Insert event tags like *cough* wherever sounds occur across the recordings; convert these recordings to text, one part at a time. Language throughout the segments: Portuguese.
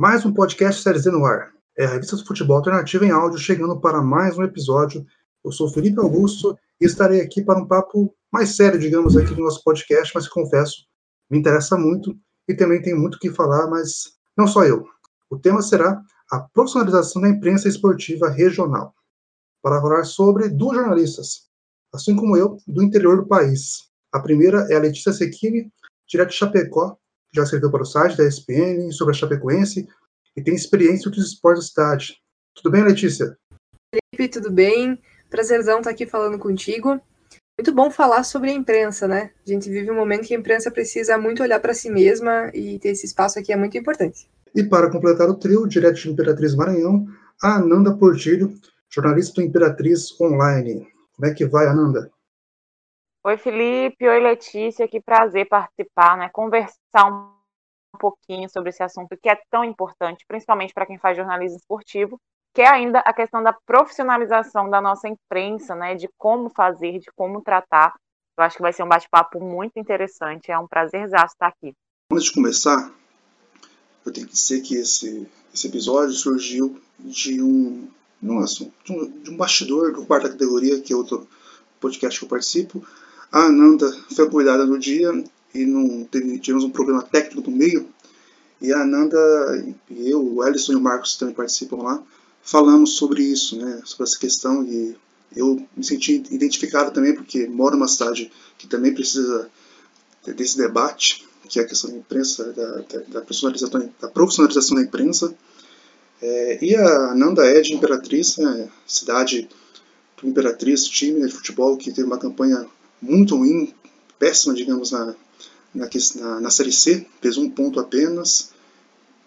Mais um podcast Série Z no ar. É a revista do futebol alternativo em áudio chegando para mais um episódio. Eu sou Felipe Augusto e estarei aqui para um papo mais sério, digamos, aqui do nosso podcast, mas confesso, me interessa muito e também tem muito o que falar, mas não só eu. O tema será a profissionalização da imprensa esportiva regional, para falar sobre duas jornalistas, assim como eu, do interior do país. A primeira é a Letícia Sequini, direto de Chapecó, já escreveu para o site da ESPN sobre a Chapecoense e tem experiência outros esportes da cidade. Tudo bem, Letícia? Felipe, tudo bem? Prazerzão estar aqui falando contigo. Muito bom falar sobre a imprensa, né? A gente vive um momento que a imprensa precisa muito olhar para si mesma e ter esse espaço aqui é muito importante. E para completar o trio, direto de Imperatriz Maranhão, a Ananda Portilho, jornalista do Imperatriz Online. Como é que vai, Ananda? Oi, Felipe. Oi, Letícia. Que prazer participar, né? Conversar um pouquinho sobre esse assunto que é tão importante, principalmente para quem faz jornalismo esportivo, que é ainda a questão da profissionalização da nossa imprensa, né? De como fazer, de como tratar. Eu acho que vai ser um bate-papo muito interessante. É um prazer estar aqui. Antes de começar, eu tenho que dizer que esse, esse episódio surgiu de um, nossa, de um, de um bastidor do quarta categoria, que é outro podcast que eu participo. A Ananda foi cuidada no dia e não teve, tivemos um problema técnico no meio. E a Ananda e eu, o Ellison e o Marcos também participam lá, falamos sobre isso, né, sobre essa questão e eu me senti identificado também porque moro numa cidade que também precisa desse debate que é a questão da imprensa, da, da, da profissionalização, da imprensa. É, e a Nanda é de Imperatriz, né, cidade do Imperatriz, time de futebol que teve uma campanha muito ruim, péssima, digamos, na, na, na, na Série C, fez um ponto apenas.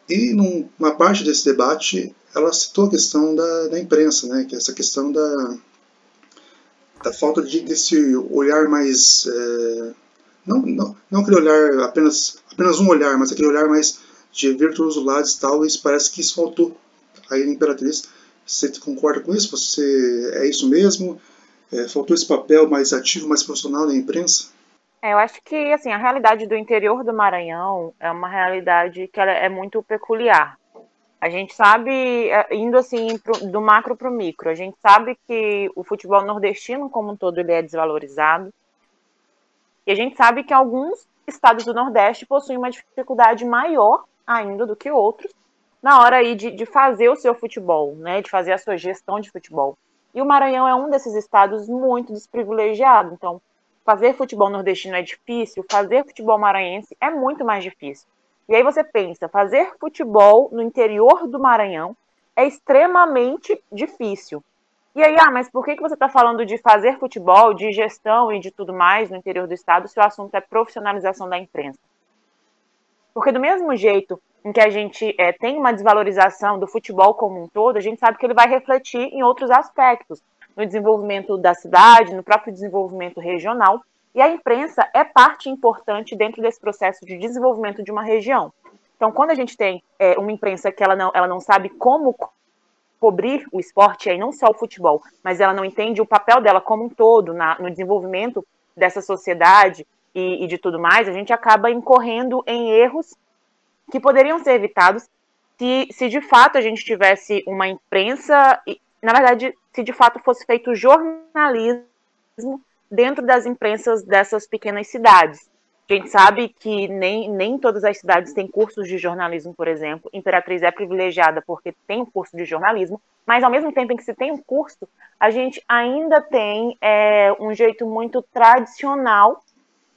E numa parte desse debate, ela citou a questão da, da imprensa, né, que é essa questão da, da falta de, desse olhar mais é, não, não, não aquele olhar apenas, apenas um olhar, mas aquele olhar mais de ver todos os lados e tal, e parece que isso faltou aí na Imperatriz. Você concorda com isso? Você é isso mesmo? É, faltou esse papel mais ativo, mais profissional da imprensa? É, eu acho que assim a realidade do interior do Maranhão é uma realidade que é muito peculiar. A gente sabe, é, indo assim pro, do macro para o micro, a gente sabe que o futebol nordestino como um todo ele é desvalorizado. E a gente sabe que alguns estados do Nordeste possuem uma dificuldade maior ainda do que outros na hora aí de, de fazer o seu futebol, né, de fazer a sua gestão de futebol. E o Maranhão é um desses estados muito desprivilegiado. Então, fazer futebol nordestino é difícil, fazer futebol maranhense é muito mais difícil. E aí você pensa, fazer futebol no interior do Maranhão é extremamente difícil. E aí, ah, mas por que, que você está falando de fazer futebol, de gestão e de tudo mais no interior do Estado se o assunto é profissionalização da imprensa? Porque do mesmo jeito em que a gente é, tem uma desvalorização do futebol como um todo, a gente sabe que ele vai refletir em outros aspectos, no desenvolvimento da cidade, no próprio desenvolvimento regional, e a imprensa é parte importante dentro desse processo de desenvolvimento de uma região. Então, quando a gente tem é, uma imprensa que ela não, ela não sabe como cobrir o esporte, aí não só o futebol, mas ela não entende o papel dela como um todo na, no desenvolvimento dessa sociedade e, e de tudo mais, a gente acaba incorrendo em erros que poderiam ser evitados se, se de fato a gente tivesse uma imprensa, e, na verdade, se de fato fosse feito jornalismo dentro das imprensas dessas pequenas cidades. A gente sabe que nem, nem todas as cidades têm cursos de jornalismo, por exemplo. Imperatriz é privilegiada porque tem um curso de jornalismo, mas ao mesmo tempo em que se tem um curso, a gente ainda tem é, um jeito muito tradicional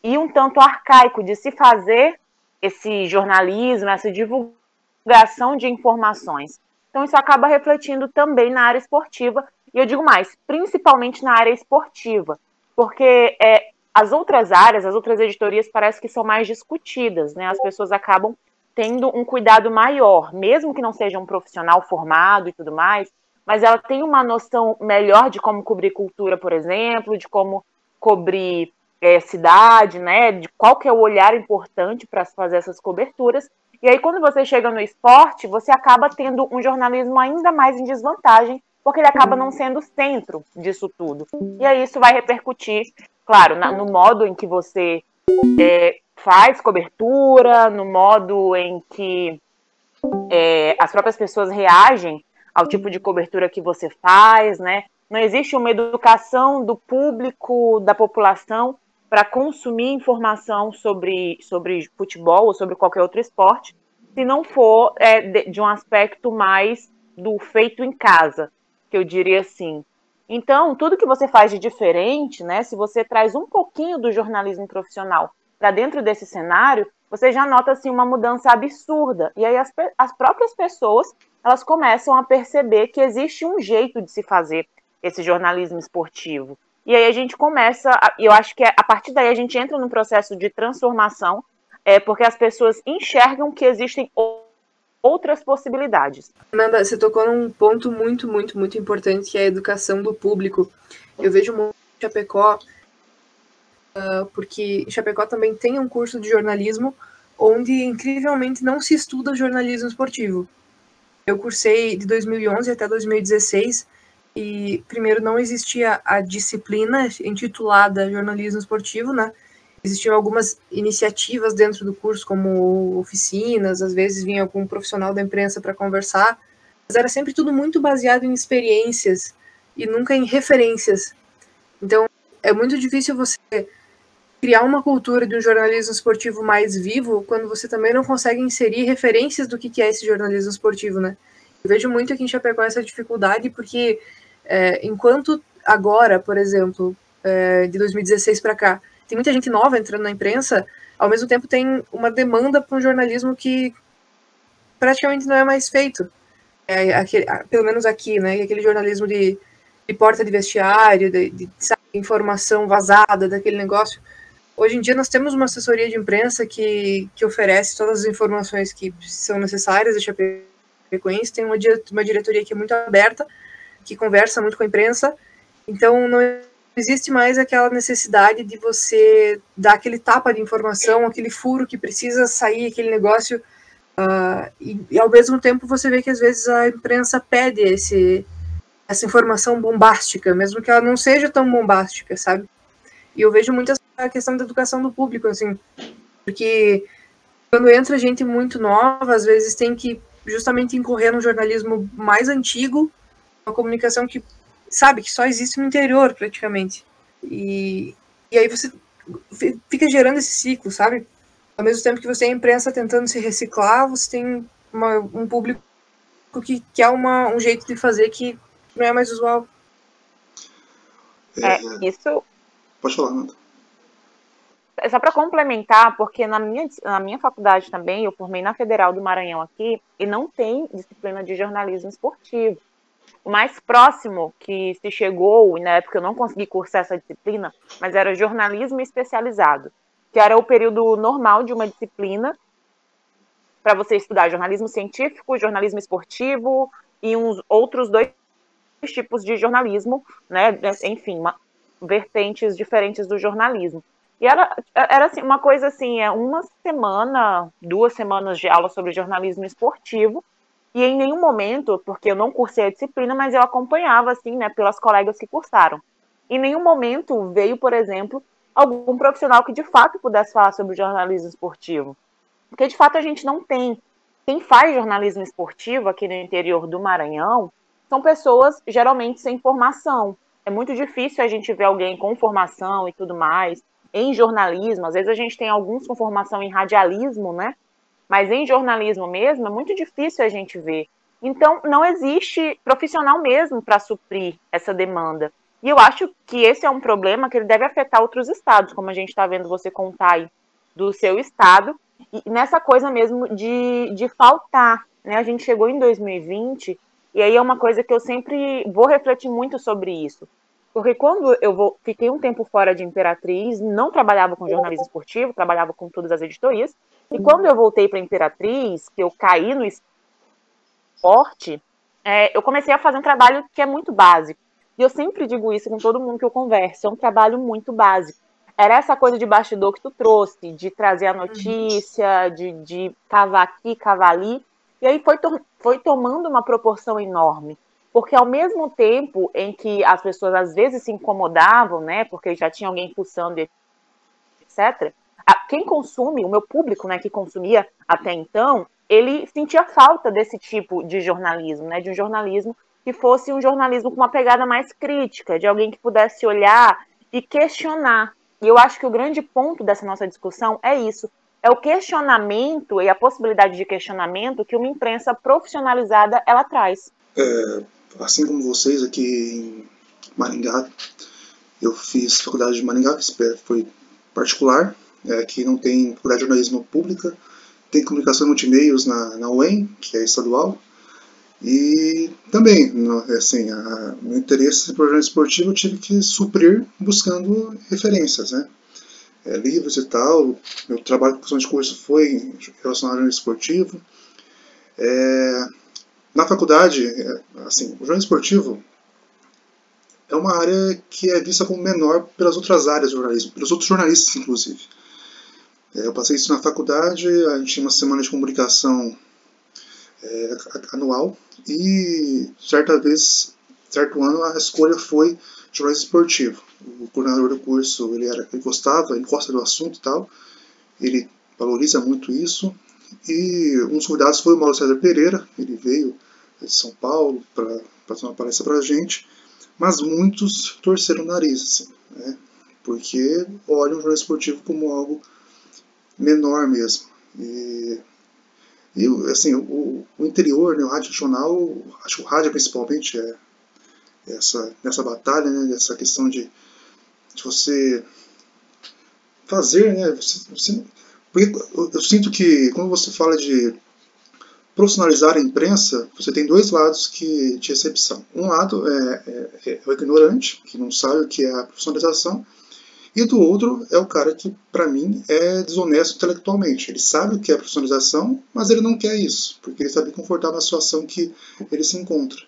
e um tanto arcaico de se fazer esse jornalismo, essa divulgação de informações. Então isso acaba refletindo também na área esportiva, e eu digo mais, principalmente na área esportiva, porque é, as outras áreas, as outras editorias, parece que são mais discutidas, né? As pessoas acabam tendo um cuidado maior, mesmo que não seja um profissional formado e tudo mais, mas ela tem uma noção melhor de como cobrir cultura, por exemplo, de como cobrir é, cidade, né? De qual que é o olhar importante para fazer essas coberturas. E aí, quando você chega no esporte, você acaba tendo um jornalismo ainda mais em desvantagem, porque ele acaba não sendo o centro disso tudo. E aí isso vai repercutir claro, na, no modo em que você é, faz cobertura, no modo em que é, as próprias pessoas reagem ao tipo de cobertura que você faz, né? Não existe uma educação do público, da população, para consumir informação sobre, sobre futebol ou sobre qualquer outro esporte, se não for é, de, de um aspecto mais do feito em casa, que eu diria assim. Então, tudo que você faz de diferente, né? Se você traz um pouquinho do jornalismo profissional para dentro desse cenário, você já nota assim uma mudança absurda. E aí as, as próprias pessoas elas começam a perceber que existe um jeito de se fazer esse jornalismo esportivo. E aí a gente começa, e eu acho que é, a partir daí a gente entra num processo de transformação, é, porque as pessoas enxergam que existem outras possibilidades. Amanda, você tocou num ponto muito, muito, muito importante, que é a educação do público. Eu vejo muito em Chapecó, uh, porque Chapecó também tem um curso de jornalismo, onde incrivelmente não se estuda jornalismo esportivo. Eu cursei de 2011 até 2016 e primeiro não existia a disciplina intitulada jornalismo esportivo, né? Existiam algumas iniciativas dentro do curso, como oficinas, às vezes vinha algum profissional da imprensa para conversar, mas era sempre tudo muito baseado em experiências e nunca em referências. Então, é muito difícil você criar uma cultura de um jornalismo esportivo mais vivo quando você também não consegue inserir referências do que é esse jornalismo esportivo, né? Eu vejo muito aqui em Chapecó essa dificuldade porque é, enquanto agora, por exemplo, é, de 2016 para cá, tem muita gente nova entrando na imprensa, ao mesmo tempo tem uma demanda para um jornalismo que praticamente não é mais feito. É, aquele, pelo menos aqui, né? Aquele jornalismo de, de porta de vestiário, de, de informação vazada daquele negócio. Hoje em dia nós temos uma assessoria de imprensa que, que oferece todas as informações que são necessárias a Chapecoense, tem uma, uma diretoria que é muito aberta, que conversa muito com a imprensa, então não existe mais aquela necessidade de você dar aquele tapa de informação, aquele furo que precisa sair, aquele negócio, uh, e, e, ao mesmo tempo você vê que às vezes a imprensa pede esse, essa informação bombástica, mesmo que ela não seja tão bombástica, sabe? E eu vejo muito a questão da educação do público, assim, porque quando entra gente muito nova, às vezes tem que justamente incorrer no jornalismo mais antigo, uma comunicação que sabe que só existe no interior praticamente. E, e aí você fica gerando esse ciclo, sabe? Ao mesmo tempo que você tem a imprensa tentando se reciclar, você tem uma, um público que quer uma, um jeito de fazer que não é mais usual. É, isso. Pode falar, Nanda. É só para complementar, porque na minha, na minha faculdade também, eu formei na Federal do Maranhão aqui, e não tem disciplina de jornalismo esportivo. O mais próximo que se chegou, e na época eu não consegui cursar essa disciplina, mas era jornalismo especializado, que era o período normal de uma disciplina para você estudar jornalismo científico, jornalismo esportivo e uns outros dois tipos de jornalismo, né? Enfim, uma, vertentes diferentes do jornalismo. E era, era assim, uma coisa assim, é uma semana, duas semanas de aula sobre jornalismo esportivo, e em nenhum momento, porque eu não cursei a disciplina, mas eu acompanhava, assim, né, pelas colegas que cursaram. Em nenhum momento veio, por exemplo, algum profissional que de fato pudesse falar sobre jornalismo esportivo. Porque de fato a gente não tem. Quem faz jornalismo esportivo aqui no interior do Maranhão são pessoas geralmente sem formação. É muito difícil a gente ver alguém com formação e tudo mais em jornalismo. Às vezes a gente tem alguns com formação em radialismo, né? Mas em jornalismo mesmo é muito difícil a gente ver. Então, não existe profissional mesmo para suprir essa demanda. E eu acho que esse é um problema que ele deve afetar outros estados, como a gente está vendo você contar aí do seu estado, e nessa coisa mesmo de, de faltar. Né? A gente chegou em 2020, e aí é uma coisa que eu sempre vou refletir muito sobre isso. Porque quando eu vou, fiquei um tempo fora de Imperatriz, não trabalhava com jornalismo esportivo, trabalhava com todas as editorias, e quando eu voltei para Imperatriz, que eu caí no esporte, é, eu comecei a fazer um trabalho que é muito básico. E eu sempre digo isso com todo mundo que eu converso, é um trabalho muito básico. Era essa coisa de bastidor que tu trouxe, de trazer a notícia, de, de cavar aqui, cavar ali. E aí foi, to foi tomando uma proporção enorme. Porque ao mesmo tempo em que as pessoas às vezes se incomodavam, né, porque já tinha alguém pulsando, etc., quem consome, o meu público, né, que consumia até então, ele sentia falta desse tipo de jornalismo, né? De um jornalismo que fosse um jornalismo com uma pegada mais crítica, de alguém que pudesse olhar e questionar. E eu acho que o grande ponto dessa nossa discussão é isso: é o questionamento e a possibilidade de questionamento que uma imprensa profissionalizada ela traz. É, assim como vocês aqui em Maringá, eu fiz faculdade de Maringá, que foi particular, é, que não tem faculdade de jornalismo pública, tem comunicação e multimeios na, na UEM, que é estadual, e também, assim, a, meu interesse por jornalismo esportivo eu tive que suprir buscando referências, né? É, livros e tal. Meu trabalho com questão de curso foi relacionado ao jornalismo esportivo. É, na faculdade, é, assim, o jornalismo esportivo é uma área que é vista como menor pelas outras áreas do jornalismo, pelos outros jornalistas, inclusive. É, eu passei isso na faculdade, a gente tinha uma semana de comunicação é, anual e certa vez, certo ano, a escolha foi jornalismo esportivo. O coordenador do curso, ele, era, ele gostava, ele gosta do assunto e tal, ele valoriza muito isso. E um dos convidados foi o Mauro César Pereira, ele veio de São Paulo para fazer uma palestra para a gente, mas muitos torceram o nariz, assim, né? porque olham o jornalismo esportivo como algo menor mesmo. E e assim, o, o interior, né, o rádio regional, acho que o rádio principalmente é essa, nessa batalha, né, questão de, de você fazer, né, você, você, eu, eu sinto que quando você fala de profissionalizar a imprensa, você tem dois lados que, de recepção. Um lado é, é, é, o ignorante, que não sabe o que é a profissionalização, e do outro é o cara que, para mim, é desonesto intelectualmente. Ele sabe o que é profissionalização, mas ele não quer isso, porque ele está bem confortável na situação que ele se encontra.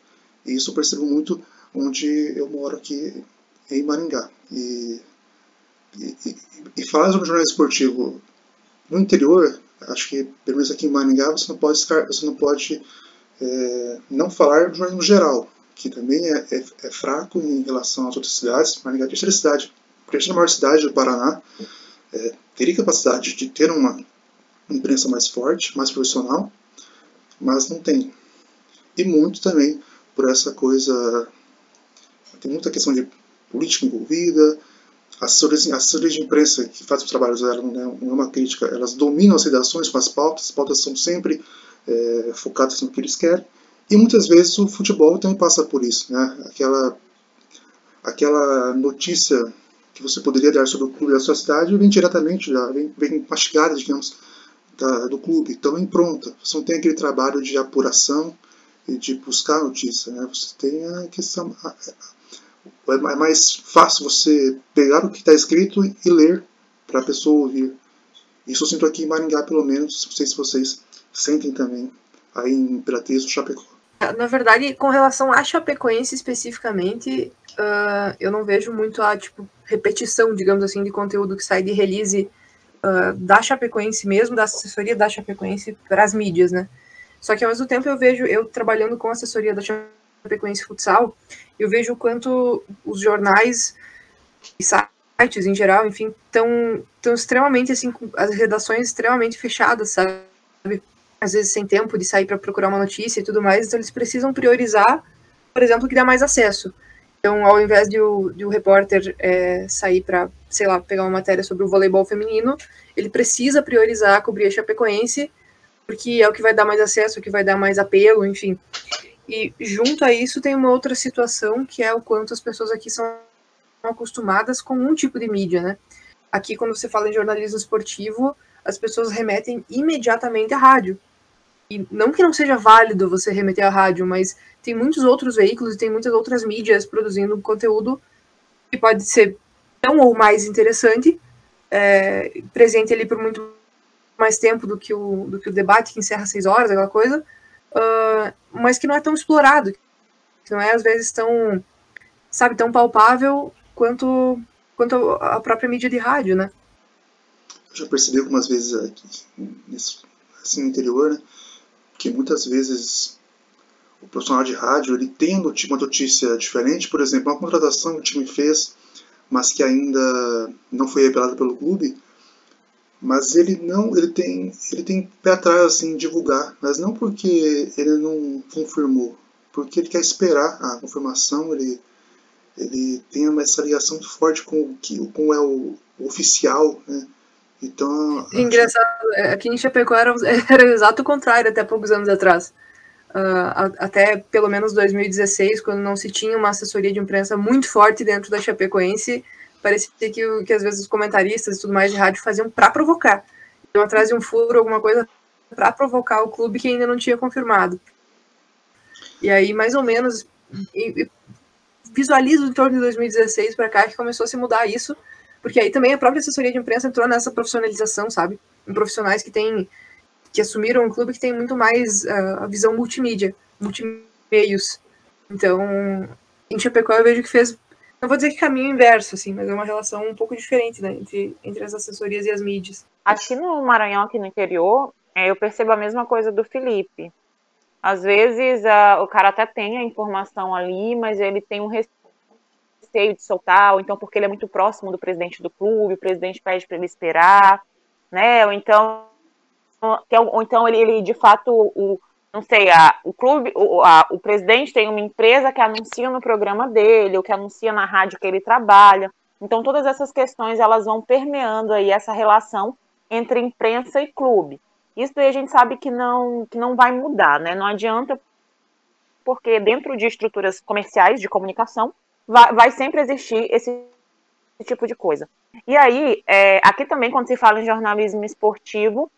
E isso eu percebo muito onde eu moro aqui em Maringá. E, e, e, e falar sobre jornalismo esportivo no interior, acho que, pelo menos aqui em Maringá, você não pode, você não, pode é, não falar do jornalismo geral, que também é, é, é fraco em relação às outras cidades. Maringá é a terceira cidade porque a maior cidade do Paraná é, teria capacidade de ter uma imprensa mais forte, mais profissional, mas não tem. E muito também por essa coisa. Tem muita questão de política envolvida, as assessorias, de imprensa que fazem os trabalhos dela não é, não é uma crítica, elas dominam as redações com as pautas, as pautas são sempre é, focadas no que eles querem, e muitas vezes o futebol também passa por isso, né? aquela, aquela notícia que você poderia dar sobre o clube da sua cidade vem diretamente, já vem, vem mastigada, digamos, da, do clube. Então vem pronta. Você não tem aquele trabalho de apuração e de buscar notícia. Né? Você tem a questão. É mais fácil você pegar o que está escrito e ler para a pessoa ouvir. Isso eu sinto aqui em Maringá, pelo menos. Não sei se vocês sentem também aí em Imperatriz ou Chapecó. Na verdade, com relação a Chapecoense especificamente, uh, eu não vejo muito a tipo, repetição, digamos assim, de conteúdo que sai de release uh, da Chapecoense mesmo, da assessoria da Chapecoense para as mídias, né? Só que ao mesmo tempo eu vejo, eu trabalhando com a assessoria da Chapecoense Futsal, eu vejo o quanto os jornais e sites em geral, enfim, estão tão extremamente, assim, as redações extremamente fechadas, sabe? Às vezes sem tempo de sair para procurar uma notícia e tudo mais, então eles precisam priorizar, por exemplo, o que dá mais acesso. Então, ao invés de o, de o repórter é, sair para, sei lá, pegar uma matéria sobre o voleibol feminino, ele precisa priorizar cobrir a Chapecoense, porque é o que vai dar mais acesso, o que vai dar mais apelo, enfim. E junto a isso tem uma outra situação, que é o quanto as pessoas aqui são acostumadas com um tipo de mídia, né? Aqui, quando você fala em jornalismo esportivo, as pessoas remetem imediatamente à rádio. E não que não seja válido você remeter à rádio, mas tem muitos outros veículos e tem muitas outras mídias produzindo conteúdo que pode ser tão ou mais interessante, é, presente ali por muito mais tempo do que o, do que o debate que encerra seis horas, aquela coisa, uh, mas que não é tão explorado, que não é às vezes tão, sabe, tão palpável quanto, quanto a própria mídia de rádio, né? Eu já percebi algumas vezes aqui, nesse, assim, no interior, né, que muitas vezes o profissional de rádio ele tem uma notícia diferente, por exemplo, uma contratação que o time fez, mas que ainda não foi revelada pelo clube, mas ele não, ele tem, ele tem pé atrás assim, divulgar, mas não porque ele não confirmou, porque ele quer esperar a confirmação, ele, ele tem essa ligação forte com o que com é o oficial, né? Então, engraçado, é, aqui em Chapecó era, *laughs* era o exato contrário até poucos anos atrás. Uh, até pelo menos 2016, quando não se tinha uma assessoria de imprensa muito forte dentro da Chapecoense, parecia que, que às vezes os comentaristas e tudo mais de rádio faziam para provocar. Iam atrás de um furo, alguma coisa, para provocar o clube que ainda não tinha confirmado. E aí, mais ou menos, visualizo em torno de 2016 para cá que começou a se mudar isso, porque aí também a própria assessoria de imprensa entrou nessa profissionalização, sabe? Em profissionais que têm que assumiram um clube que tem muito mais uh, a visão multimídia, multimeios. Então, em Chapecó eu vejo que fez, não vou dizer que caminho inverso, assim, mas é uma relação um pouco diferente, né, entre, entre as assessorias e as mídias. Aqui no Maranhão, aqui no interior, é, eu percebo a mesma coisa do Felipe. Às vezes uh, o cara até tem a informação ali, mas ele tem um receio de soltar, ou então porque ele é muito próximo do presidente do clube, o presidente pede para ele esperar, né? Ou então, ou então ele, ele de fato, o, não sei, a, o clube, o, a, o presidente tem uma empresa que anuncia no programa dele, ou que anuncia na rádio que ele trabalha. Então todas essas questões elas vão permeando aí essa relação entre imprensa e clube. Isso daí a gente sabe que não, que não vai mudar, né? Não adianta, porque dentro de estruturas comerciais de comunicação, vai, vai sempre existir esse tipo de coisa. E aí, é, aqui também, quando se fala em jornalismo esportivo,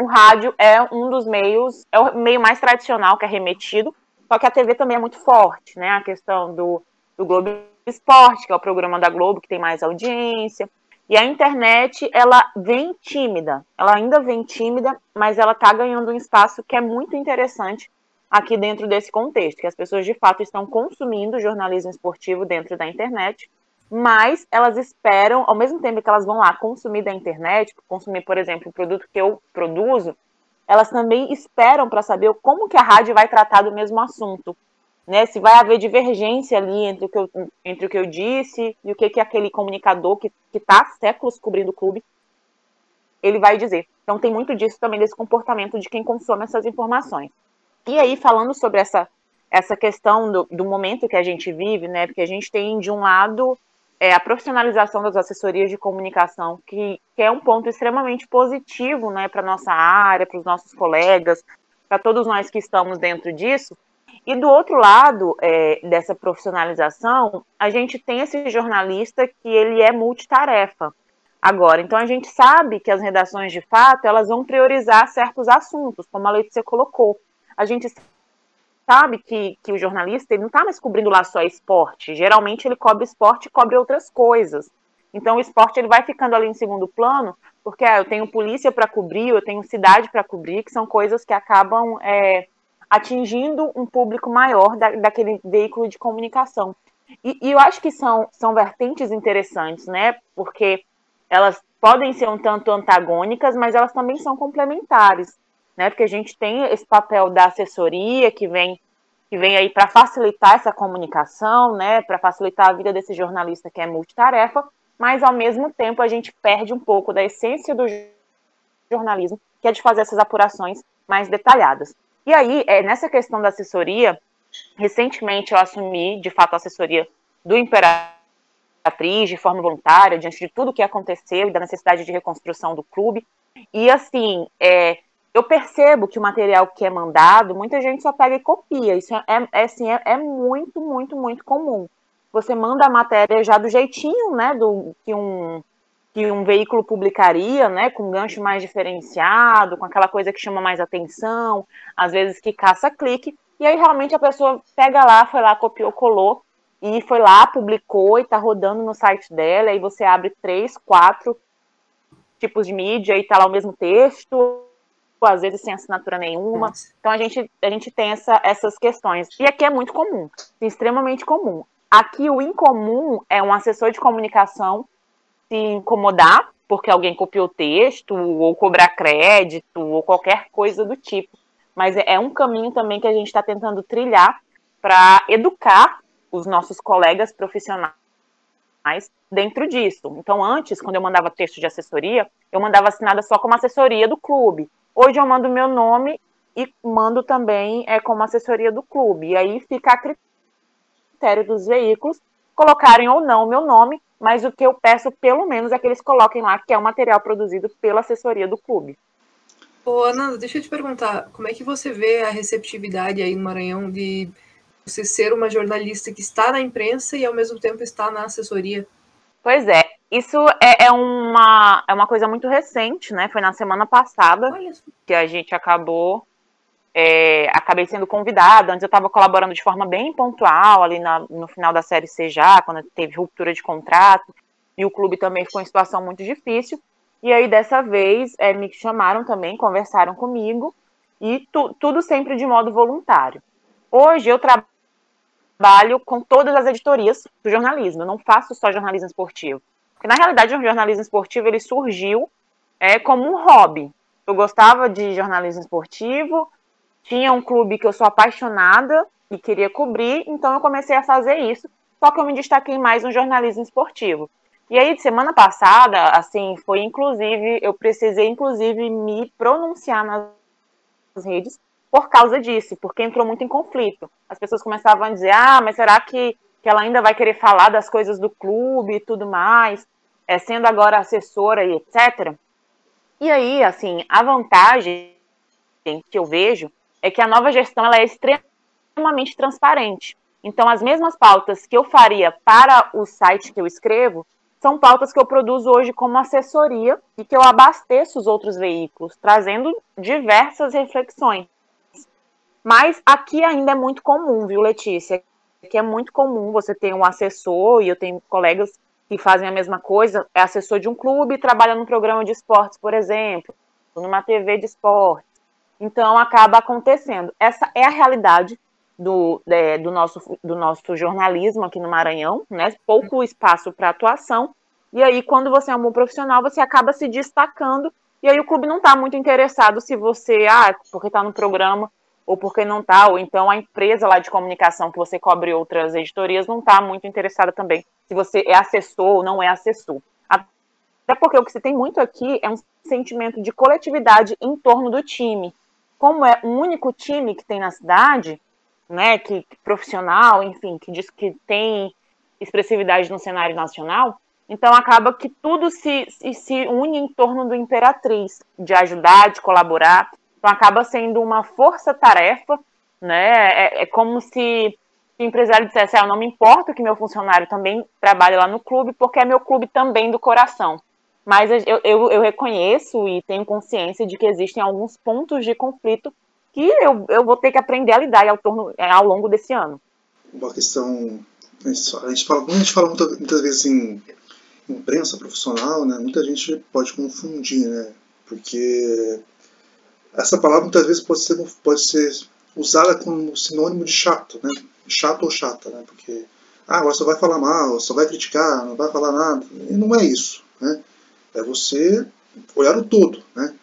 o rádio é um dos meios, é o meio mais tradicional que é remetido, só que a TV também é muito forte, né? A questão do, do Globo Esporte, que é o programa da Globo que tem mais audiência, e a internet, ela vem tímida, ela ainda vem tímida, mas ela está ganhando um espaço que é muito interessante aqui dentro desse contexto, que as pessoas de fato estão consumindo jornalismo esportivo dentro da internet, mas elas esperam, ao mesmo tempo que elas vão lá consumir da internet, consumir, por exemplo, o produto que eu produzo, elas também esperam para saber como que a rádio vai tratar do mesmo assunto né? Se vai haver divergência ali entre o que eu, entre o que eu disse e o que, que aquele comunicador que está séculos cobrindo o clube ele vai dizer. Então tem muito disso também desse comportamento de quem consome essas informações. E aí falando sobre essa essa questão do, do momento que a gente vive, né? Porque a gente tem de um lado é, a profissionalização das assessorias de comunicação, que, que é um ponto extremamente positivo, né, para nossa área, para os nossos colegas, para todos nós que estamos dentro disso. E do outro lado é, dessa profissionalização, a gente tem esse jornalista que ele é multitarefa. Agora, então a gente sabe que as redações de fato elas vão priorizar certos assuntos, como a Letícia colocou. A gente sabe que, que o jornalista ele não está mais cobrindo lá só esporte. Geralmente ele cobre esporte e cobre outras coisas. Então o esporte ele vai ficando ali em segundo plano, porque ah, eu tenho polícia para cobrir, eu tenho cidade para cobrir, que são coisas que acabam é, atingindo um público maior da, daquele veículo de comunicação. E, e, eu acho que são, são vertentes interessantes, né? Porque elas podem ser um tanto antagônicas, mas elas também são complementares, né? Porque a gente tem esse papel da assessoria que vem que vem aí para facilitar essa comunicação, né? Para facilitar a vida desse jornalista que é multitarefa, mas ao mesmo tempo a gente perde um pouco da essência do jornalismo, que é de fazer essas apurações mais detalhadas. E aí, é, nessa questão da assessoria, recentemente eu assumi, de fato, a assessoria do Imperatriz de forma voluntária, diante de tudo o que aconteceu e da necessidade de reconstrução do clube. E, assim, é, eu percebo que o material que é mandado, muita gente só pega e copia. Isso é, é, assim, é, é muito, muito, muito comum. Você manda a matéria já do jeitinho, né, do que um que um veículo publicaria, né, com um gancho mais diferenciado, com aquela coisa que chama mais atenção, às vezes que caça clique, e aí realmente a pessoa pega lá, foi lá, copiou, colou, e foi lá, publicou e tá rodando no site dela, aí você abre três, quatro tipos de mídia e tá lá o mesmo texto, às vezes sem assinatura nenhuma. Então a gente, a gente tem essa, essas questões. E aqui é muito comum, extremamente comum. Aqui o incomum é um assessor de comunicação se incomodar porque alguém copiou o texto, ou cobrar crédito, ou qualquer coisa do tipo. Mas é um caminho também que a gente está tentando trilhar para educar os nossos colegas profissionais dentro disso. Então, antes, quando eu mandava texto de assessoria, eu mandava assinada só como assessoria do clube. Hoje eu mando meu nome e mando também é, como assessoria do clube. E aí fica a critério dos veículos colocarem ou não o meu nome, mas o que eu peço, pelo menos, é que eles coloquem lá que é um material produzido pela assessoria do clube. Ô, Ananda, deixa eu te perguntar, como é que você vê a receptividade aí no Maranhão de você ser uma jornalista que está na imprensa e ao mesmo tempo está na assessoria? Pois é, isso é, é, uma, é uma coisa muito recente, né? Foi na semana passada que a gente acabou. É, acabei sendo convidada. Antes eu estava colaborando de forma bem pontual, ali na, no final da série C já, quando teve ruptura de contrato, e o clube também ficou em situação muito difícil. E aí, dessa vez, é, me chamaram também, conversaram comigo, e tu, tudo sempre de modo voluntário. Hoje eu trabalho trabalho com todas as editorias do jornalismo, eu não faço só jornalismo esportivo. Porque, na realidade, o jornalismo esportivo ele surgiu é, como um hobby. Eu gostava de jornalismo esportivo, tinha um clube que eu sou apaixonada e queria cobrir, então eu comecei a fazer isso, só que eu me destaquei mais no jornalismo esportivo. E aí, semana passada, assim, foi inclusive, eu precisei inclusive me pronunciar nas redes por causa disso, porque entrou muito em conflito. As pessoas começavam a dizer: ah, mas será que, que ela ainda vai querer falar das coisas do clube e tudo mais, é, sendo agora assessora e etc. E aí, assim, a vantagem que eu vejo é que a nova gestão ela é extremamente transparente. Então, as mesmas pautas que eu faria para o site que eu escrevo são pautas que eu produzo hoje como assessoria e que eu abasteço os outros veículos, trazendo diversas reflexões. Mas aqui ainda é muito comum, viu, Letícia? Que é muito comum você ter um assessor, e eu tenho colegas que fazem a mesma coisa, é assessor de um clube e trabalha num programa de esportes, por exemplo, numa TV de esportes. Então acaba acontecendo. Essa é a realidade do, é, do, nosso, do nosso jornalismo aqui no Maranhão, né? Pouco espaço para atuação. E aí, quando você é um bom profissional, você acaba se destacando. E aí o clube não está muito interessado se você, ah, porque está no programa, ou porque não está, ou então a empresa lá de comunicação que você cobre outras editorias não está muito interessada também se você é assessor ou não é assessor. Até porque o que se tem muito aqui é um sentimento de coletividade em torno do time. Como é um único time que tem na cidade, né, que, que profissional, enfim, que diz que tem expressividade no cenário nacional, então acaba que tudo se, se, se une em torno do Imperatriz, de ajudar, de colaborar. Então acaba sendo uma força-tarefa, né? É, é, como se o empresário dissesse, ah, não me importo que meu funcionário também trabalhe lá no clube, porque é meu clube também do coração. Mas eu, eu, eu reconheço e tenho consciência de que existem alguns pontos de conflito que eu, eu vou ter que aprender a lidar ao, torno, é, ao longo desse ano. Uma questão. A gente fala, a gente fala muitas vezes em imprensa profissional, né, muita gente pode confundir, né? Porque essa palavra muitas vezes pode ser, pode ser usada como sinônimo de chato, né? Chato ou chata, né? Porque ah, agora só vai falar mal, só vai criticar, não vai falar nada. E não é isso, né? É você olhar o todo, né?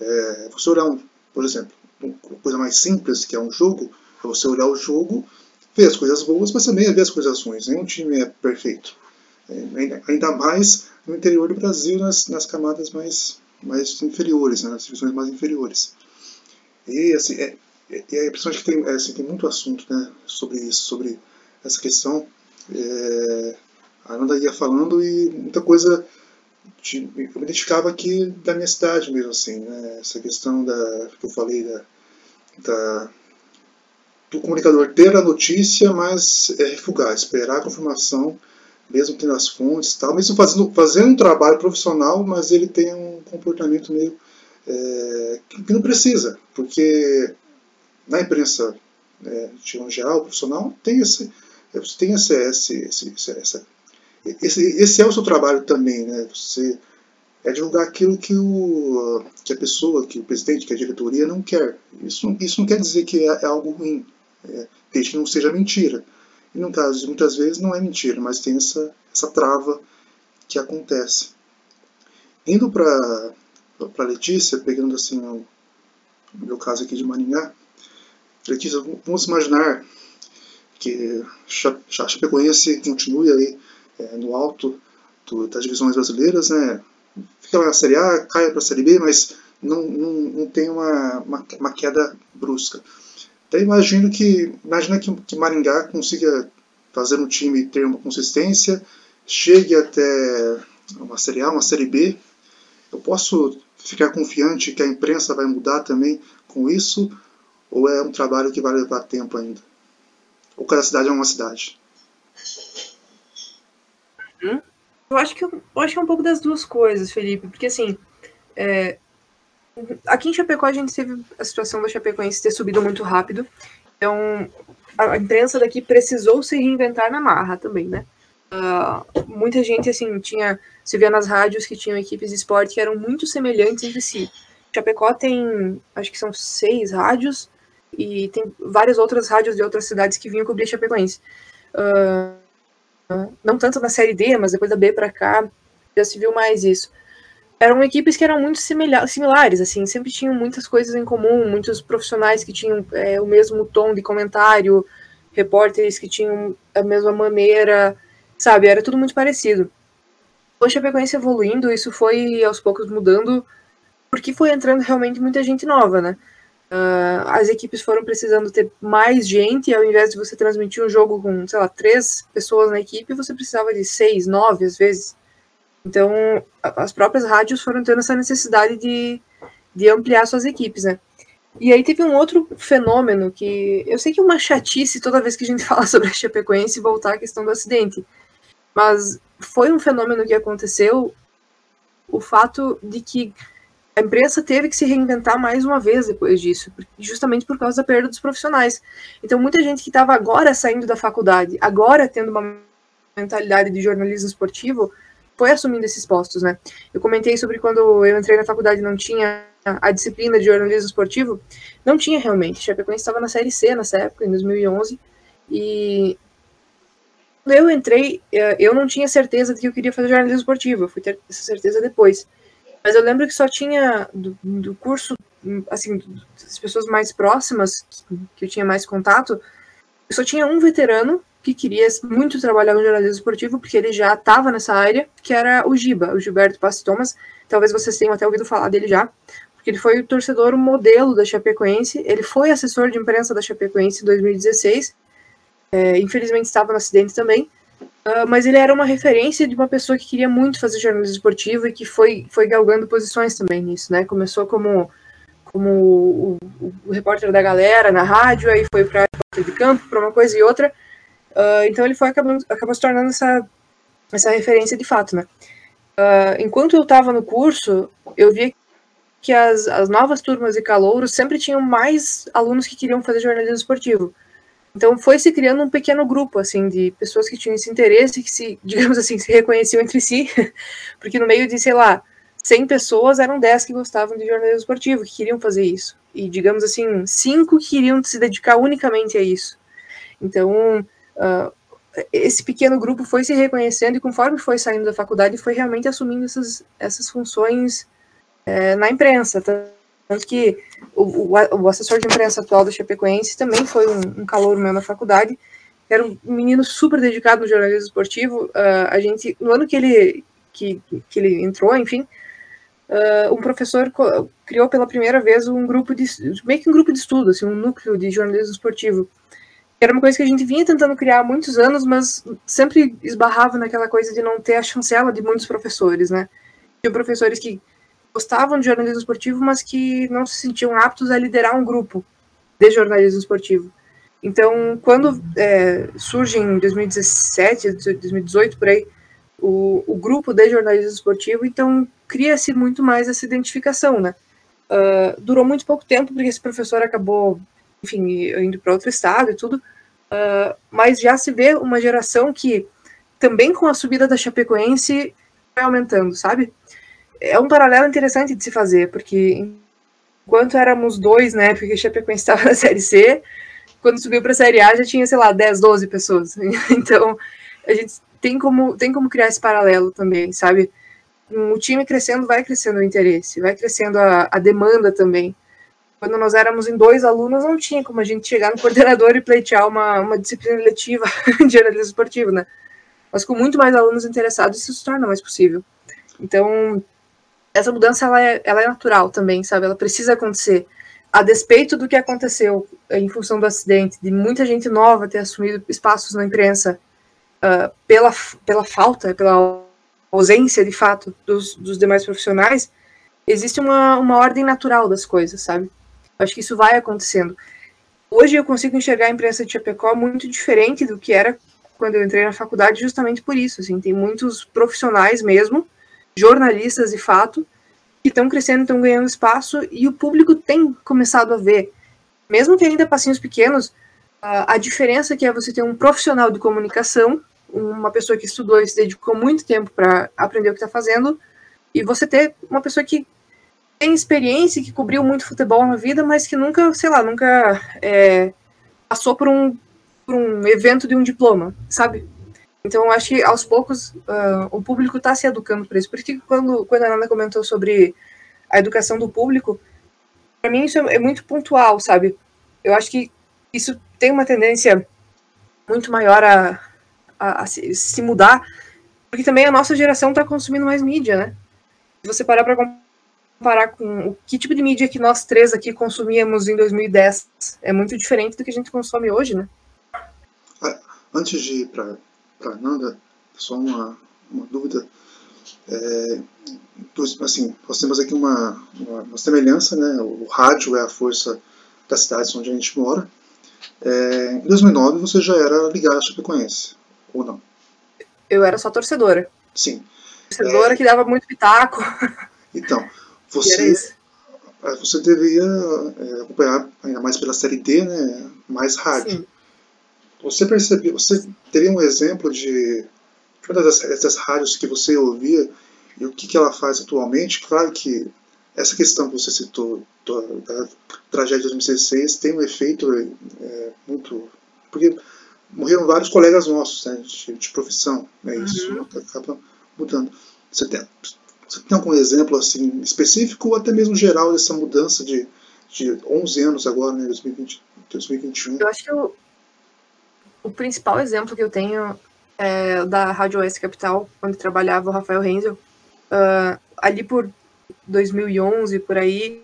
É você olhar, um, por exemplo, uma coisa mais simples, que é um jogo, é você olhar o jogo, ver as coisas boas, mas também ver as coisas ruins. Nenhum time é perfeito. É, ainda mais no interior do Brasil, nas, nas camadas mais mais inferiores, né, nas divisões mais inferiores. E assim, é, é, é impressionante que tem, é, assim, tem muito assunto né, sobre isso, sobre essa questão. É, a Ananda ia falando e muita coisa de, eu me identificava aqui da minha cidade mesmo, assim, né, essa questão da, que eu falei da, da do comunicador ter a notícia, mas é, refugar, esperar a confirmação mesmo tendo as fontes tal, mesmo fazendo, fazendo um trabalho profissional, mas ele tem um comportamento meio é, que não precisa, porque na imprensa é, de geral, profissional, tem esse, tem esse, esse, esse, esse, esse é o seu trabalho também, né? Você é divulgar aquilo que, o, que a pessoa, que o presidente, que a diretoria não quer. Isso, isso não quer dizer que é, é algo ruim, é, desde que não seja mentira. E no caso, muitas vezes não é mentira, mas tem essa, essa trava que acontece. Indo para Letícia, pegando assim o, meu caso aqui de Maringá, Letícia, vamos imaginar que a Chapecoense continue aí é, no alto do, das divisões brasileiras, né? Fica lá na Série A, cai para a Série B, mas não, não, não tem uma, uma, uma queda brusca. Então imagino que imagina que, que Maringá consiga fazer um time ter uma consistência, chegue até uma Série A, uma Série B. Eu posso ficar confiante que a imprensa vai mudar também com isso? Ou é um trabalho que vai levar tempo ainda? Ou cada cidade é uma cidade? Hum? Eu acho que eu, eu, acho que é um pouco das duas coisas, Felipe, porque assim, é, aqui em Chapecó a gente teve a situação da Chapecoense ter subido muito rápido, então a imprensa daqui precisou se reinventar na marra também, né? Uh, muita gente assim tinha se via nas rádios que tinham equipes de esporte que eram muito semelhantes entre si. Chapecó tem, acho que são seis rádios e tem várias outras rádios de outras cidades que vinham cobrir Chapecoense. Uh, não tanto na série D, mas depois da B para cá já se viu mais isso. Eram equipes que eram muito similares, assim, sempre tinham muitas coisas em comum, muitos profissionais que tinham é, o mesmo tom de comentário, repórteres que tinham a mesma maneira, sabe? Era tudo muito parecido. O Chapecoense evoluindo, isso foi aos poucos mudando, porque foi entrando realmente muita gente nova, né? Uh, as equipes foram precisando ter mais gente, ao invés de você transmitir um jogo com, sei lá, três pessoas na equipe, você precisava de seis, nove às vezes. Então, as próprias rádios foram tendo essa necessidade de, de ampliar suas equipes, né? E aí teve um outro fenômeno que eu sei que é uma chatice toda vez que a gente *laughs* fala sobre a Chapecoense voltar à questão do acidente, mas foi um fenômeno que aconteceu o fato de que a imprensa teve que se reinventar mais uma vez depois disso, justamente por causa da perda dos profissionais. Então, muita gente que estava agora saindo da faculdade, agora tendo uma mentalidade de jornalismo esportivo, foi assumindo esses postos, né? Eu comentei sobre quando eu entrei na faculdade não tinha a disciplina de jornalismo esportivo, não tinha realmente. Chapecoense estava na série C nessa época, em 2011, e eu entrei, eh, eu não tinha certeza de que eu queria fazer jornalismo esportivo, eu fui ter essa certeza depois. Mas eu lembro que só tinha do, do curso, assim, das pessoas mais próximas, que eu tinha mais contato, só tinha um veterano que queria muito trabalhar no jornalismo esportivo, porque ele já estava nessa área, que era o Giba, o Gilberto Passe Thomas. Talvez vocês tenham até ouvido falar dele já, porque ele foi o torcedor modelo da Chapecoense, ele foi assessor de imprensa da Chapecoense em 2016, é, infelizmente estava no acidente também, Uh, mas ele era uma referência de uma pessoa que queria muito fazer jornalismo esportivo e que foi, foi galgando posições também nisso, né? Começou como, como o, o, o repórter da galera na rádio, aí foi para de campo, para uma coisa e outra. Uh, então ele foi acabando, acabou se tornando essa, essa referência de fato, né? Uh, enquanto eu estava no curso, eu via que as, as novas turmas de calouros sempre tinham mais alunos que queriam fazer jornalismo esportivo. Então foi se criando um pequeno grupo assim de pessoas que tinham esse interesse, que se, *laughs* digamos assim, se reconheciam entre si, *laughs* porque no meio de, sei lá, 100 pessoas eram 10 que gostavam de jornalismo esportivo, que queriam fazer isso. E digamos assim, cinco queriam se dedicar unicamente a isso. Então, uh, esse pequeno grupo foi se reconhecendo e conforme foi saindo da faculdade, foi realmente assumindo essas, essas funções é, na imprensa. Tanto que o, o, o, assessor de imprensa atual da Chapecoense também foi um, um calor meu na faculdade. Era um menino super dedicado no jornalismo esportivo. Uh, a gente, no ano que ele, que, que ele entrou, enfim, uh, um professor criou pela primeira vez um grupo de, meio que um grupo de estudo, assim, um núcleo de jornalismo esportivo. Era uma coisa que a gente vinha tentando criar há muitos anos, mas sempre esbarrava naquela coisa de não ter a chancela de muitos professores, né? Tinha professores que gostavam de jornalismo esportivo, mas que não se sentiam aptos a liderar um grupo de jornalismo esportivo. Então, quando é, surge em 2017, 2018, por aí, o, o grupo de jornalismo esportivo, então cria-se muito mais essa identificação, né? Uh, durou muito pouco tempo, porque esse professor acabou, enfim, indo para outro estado e tudo, uh, mas já se vê uma geração que, também com a subida da Chapecoense, vai aumentando, sabe? É um paralelo interessante de se fazer, porque enquanto éramos dois, né, porque Chapecoense estava na Série C, quando subiu para a Série A já tinha, sei lá, 10, 12 pessoas. *laughs* Então, a gente tem como, tem como criar esse paralelo também, sabe? O time crescendo, vai crescendo o interesse, vai crescendo a, a demanda também. Quando nós éramos em dois alunos, não tinha como a gente chegar no coordenador e pleitear uma, uma disciplina letiva *laughs* de jornalismo esportivo, né? mas com muito mais alunos interessados, isso se torna mais possível. Então, essa mudança ela é, ela é natural também, sabe? Ela precisa acontecer. A despeito do que aconteceu em função do acidente, de muita gente nova ter assumido espaços na imprensa uh, pela, pela falta, pela ausência, de fato, dos, dos demais profissionais, existe uma, uma ordem natural das coisas, sabe? Acho que isso vai acontecendo. Hoje eu consigo enxergar a imprensa de Chapecó muito diferente do que era quando eu entrei na faculdade, justamente por isso. Assim, tem muitos profissionais mesmo, jornalistas de fato, que estão crescendo, estão ganhando espaço e o público tem começado a ver, mesmo que ainda passinhos pequenos, a, diferença que é você ter um profissional de comunicação, uma pessoa que estudou e se dedicou muito tempo para aprender o que está fazendo, e você ter uma pessoa que tem experiência, que cobriu muito futebol na vida, mas que nunca, sei lá, nunca é, passou por um, por um evento de um diploma, sabe? Então, eu acho que aos poucos uh, o público está se educando para isso. Por que quando, quando a Ana comentou sobre a educação do público, para mim isso é, é muito pontual, sabe? Eu acho que isso tem uma tendência muito maior a, a, a se, se, mudar, porque também a nossa geração está consumindo mais mídia, né? Se você parar para comparar com o que tipo de mídia que nós três aqui consumíamos em 2010, é muito diferente do que a gente consome hoje, né? Ah, antes de ir para a Nanda, só uma, uma dúvida. É, assim, nós temos aqui uma, uma, uma, semelhança, né? O rádio é a força das cidades onde a gente mora. É, em 2009 você já era ligado à Chapecoense, ou não? Eu era só torcedora. Sim. Torcedora é... que dava muito pitaco. Então, *laughs* você, é, você deveria é, acompanhar ainda mais pela série D, né? Mais rádio. Sim. Você percebeu, você teria um exemplo de uma dessas rádios que você ouvia e o que, que ela faz atualmente? Claro que essa questão que você citou da tragédia de 2016 tem um efeito é, muito. Porque morreram vários colegas nossos né, de, de profissão, né, isso uhum. acaba mudando. Você tem, você tem algum exemplo assim específico ou até mesmo geral dessa mudança de, de 11 anos agora, né, 2020, 2021? Eu acho que o, o principal exemplo que eu tenho é da Rádio Oeste Capital, onde trabalhava o Rafael Renzel. Uh, ali por 2011, por aí,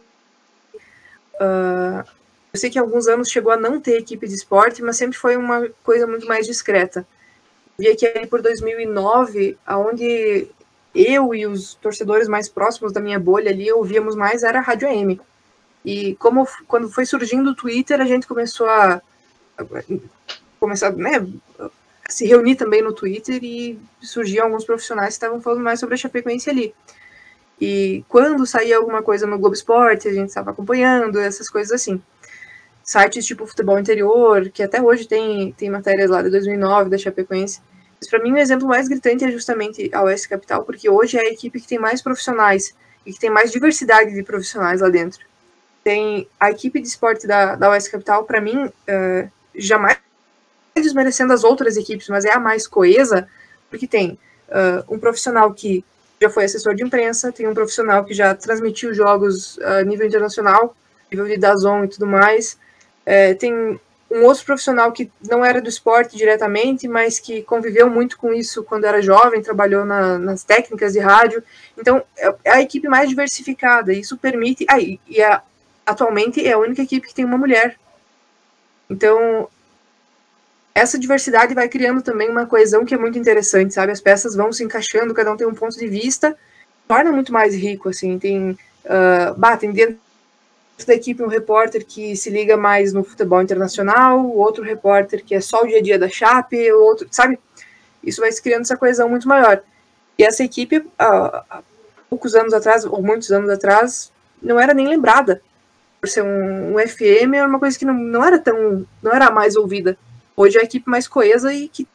uh, eu sei que alguns anos chegou a não ter equipe de esporte, mas sempre foi uma coisa muito mais discreta. Via que ali por 2009, aonde eu e os torcedores mais próximos da minha bolha ali ouvíamos mais era a Rádio AM. E como quando foi surgindo o Twitter, a gente começou a, a começar, né, a se reunir também no Twitter e surgiam alguns profissionais que estavam falando mais sobre a Chapecoense ali. E quando saía alguma coisa no Globo Esporte, a gente estava acompanhando, essas coisas assim. Sites tipo Futebol Interior, que até hoje tem, tem matérias lá de 2009 da Chapecoense, para mim, o exemplo mais gritante é justamente a Oeste Capital, porque hoje é a equipe que tem mais profissionais e que tem mais diversidade de profissionais lá dentro. Tem a equipe de esporte da, da Oeste Capital, para mim, uh, jamais desmerecendo as outras equipes, mas é a mais coesa, porque tem uh, um profissional que já foi assessor de imprensa, tem um profissional que já transmitiu jogos a nível internacional, nível de Dazon e tudo mais, é, tem um outro profissional que não era do esporte diretamente, mas que conviveu muito com isso quando era jovem, trabalhou na, nas técnicas de rádio. Então, é, é a equipe mais diversificada. Isso permite. Ah, e, e a, atualmente é a única equipe que tem uma mulher. Então, essa diversidade vai criando também uma coesão que é muito interessante, sabe? As peças vão se encaixando, cada um tem um ponto de vista, torna muito mais rico, assim. Tem, uh, bah, tem dentro da equipe um repórter que se liga mais no futebol internacional, outro repórter que é só o dia a dia da Chape, outro, sabe? Isso vai se criando essa coesão muito maior. E essa equipe, há poucos anos atrás, ou muitos anos atrás, não era nem lembrada. Por ser um, um FM, era uma coisa que não, não era tão, não era mais ouvida. Hoje é a equipe mais coesa e que,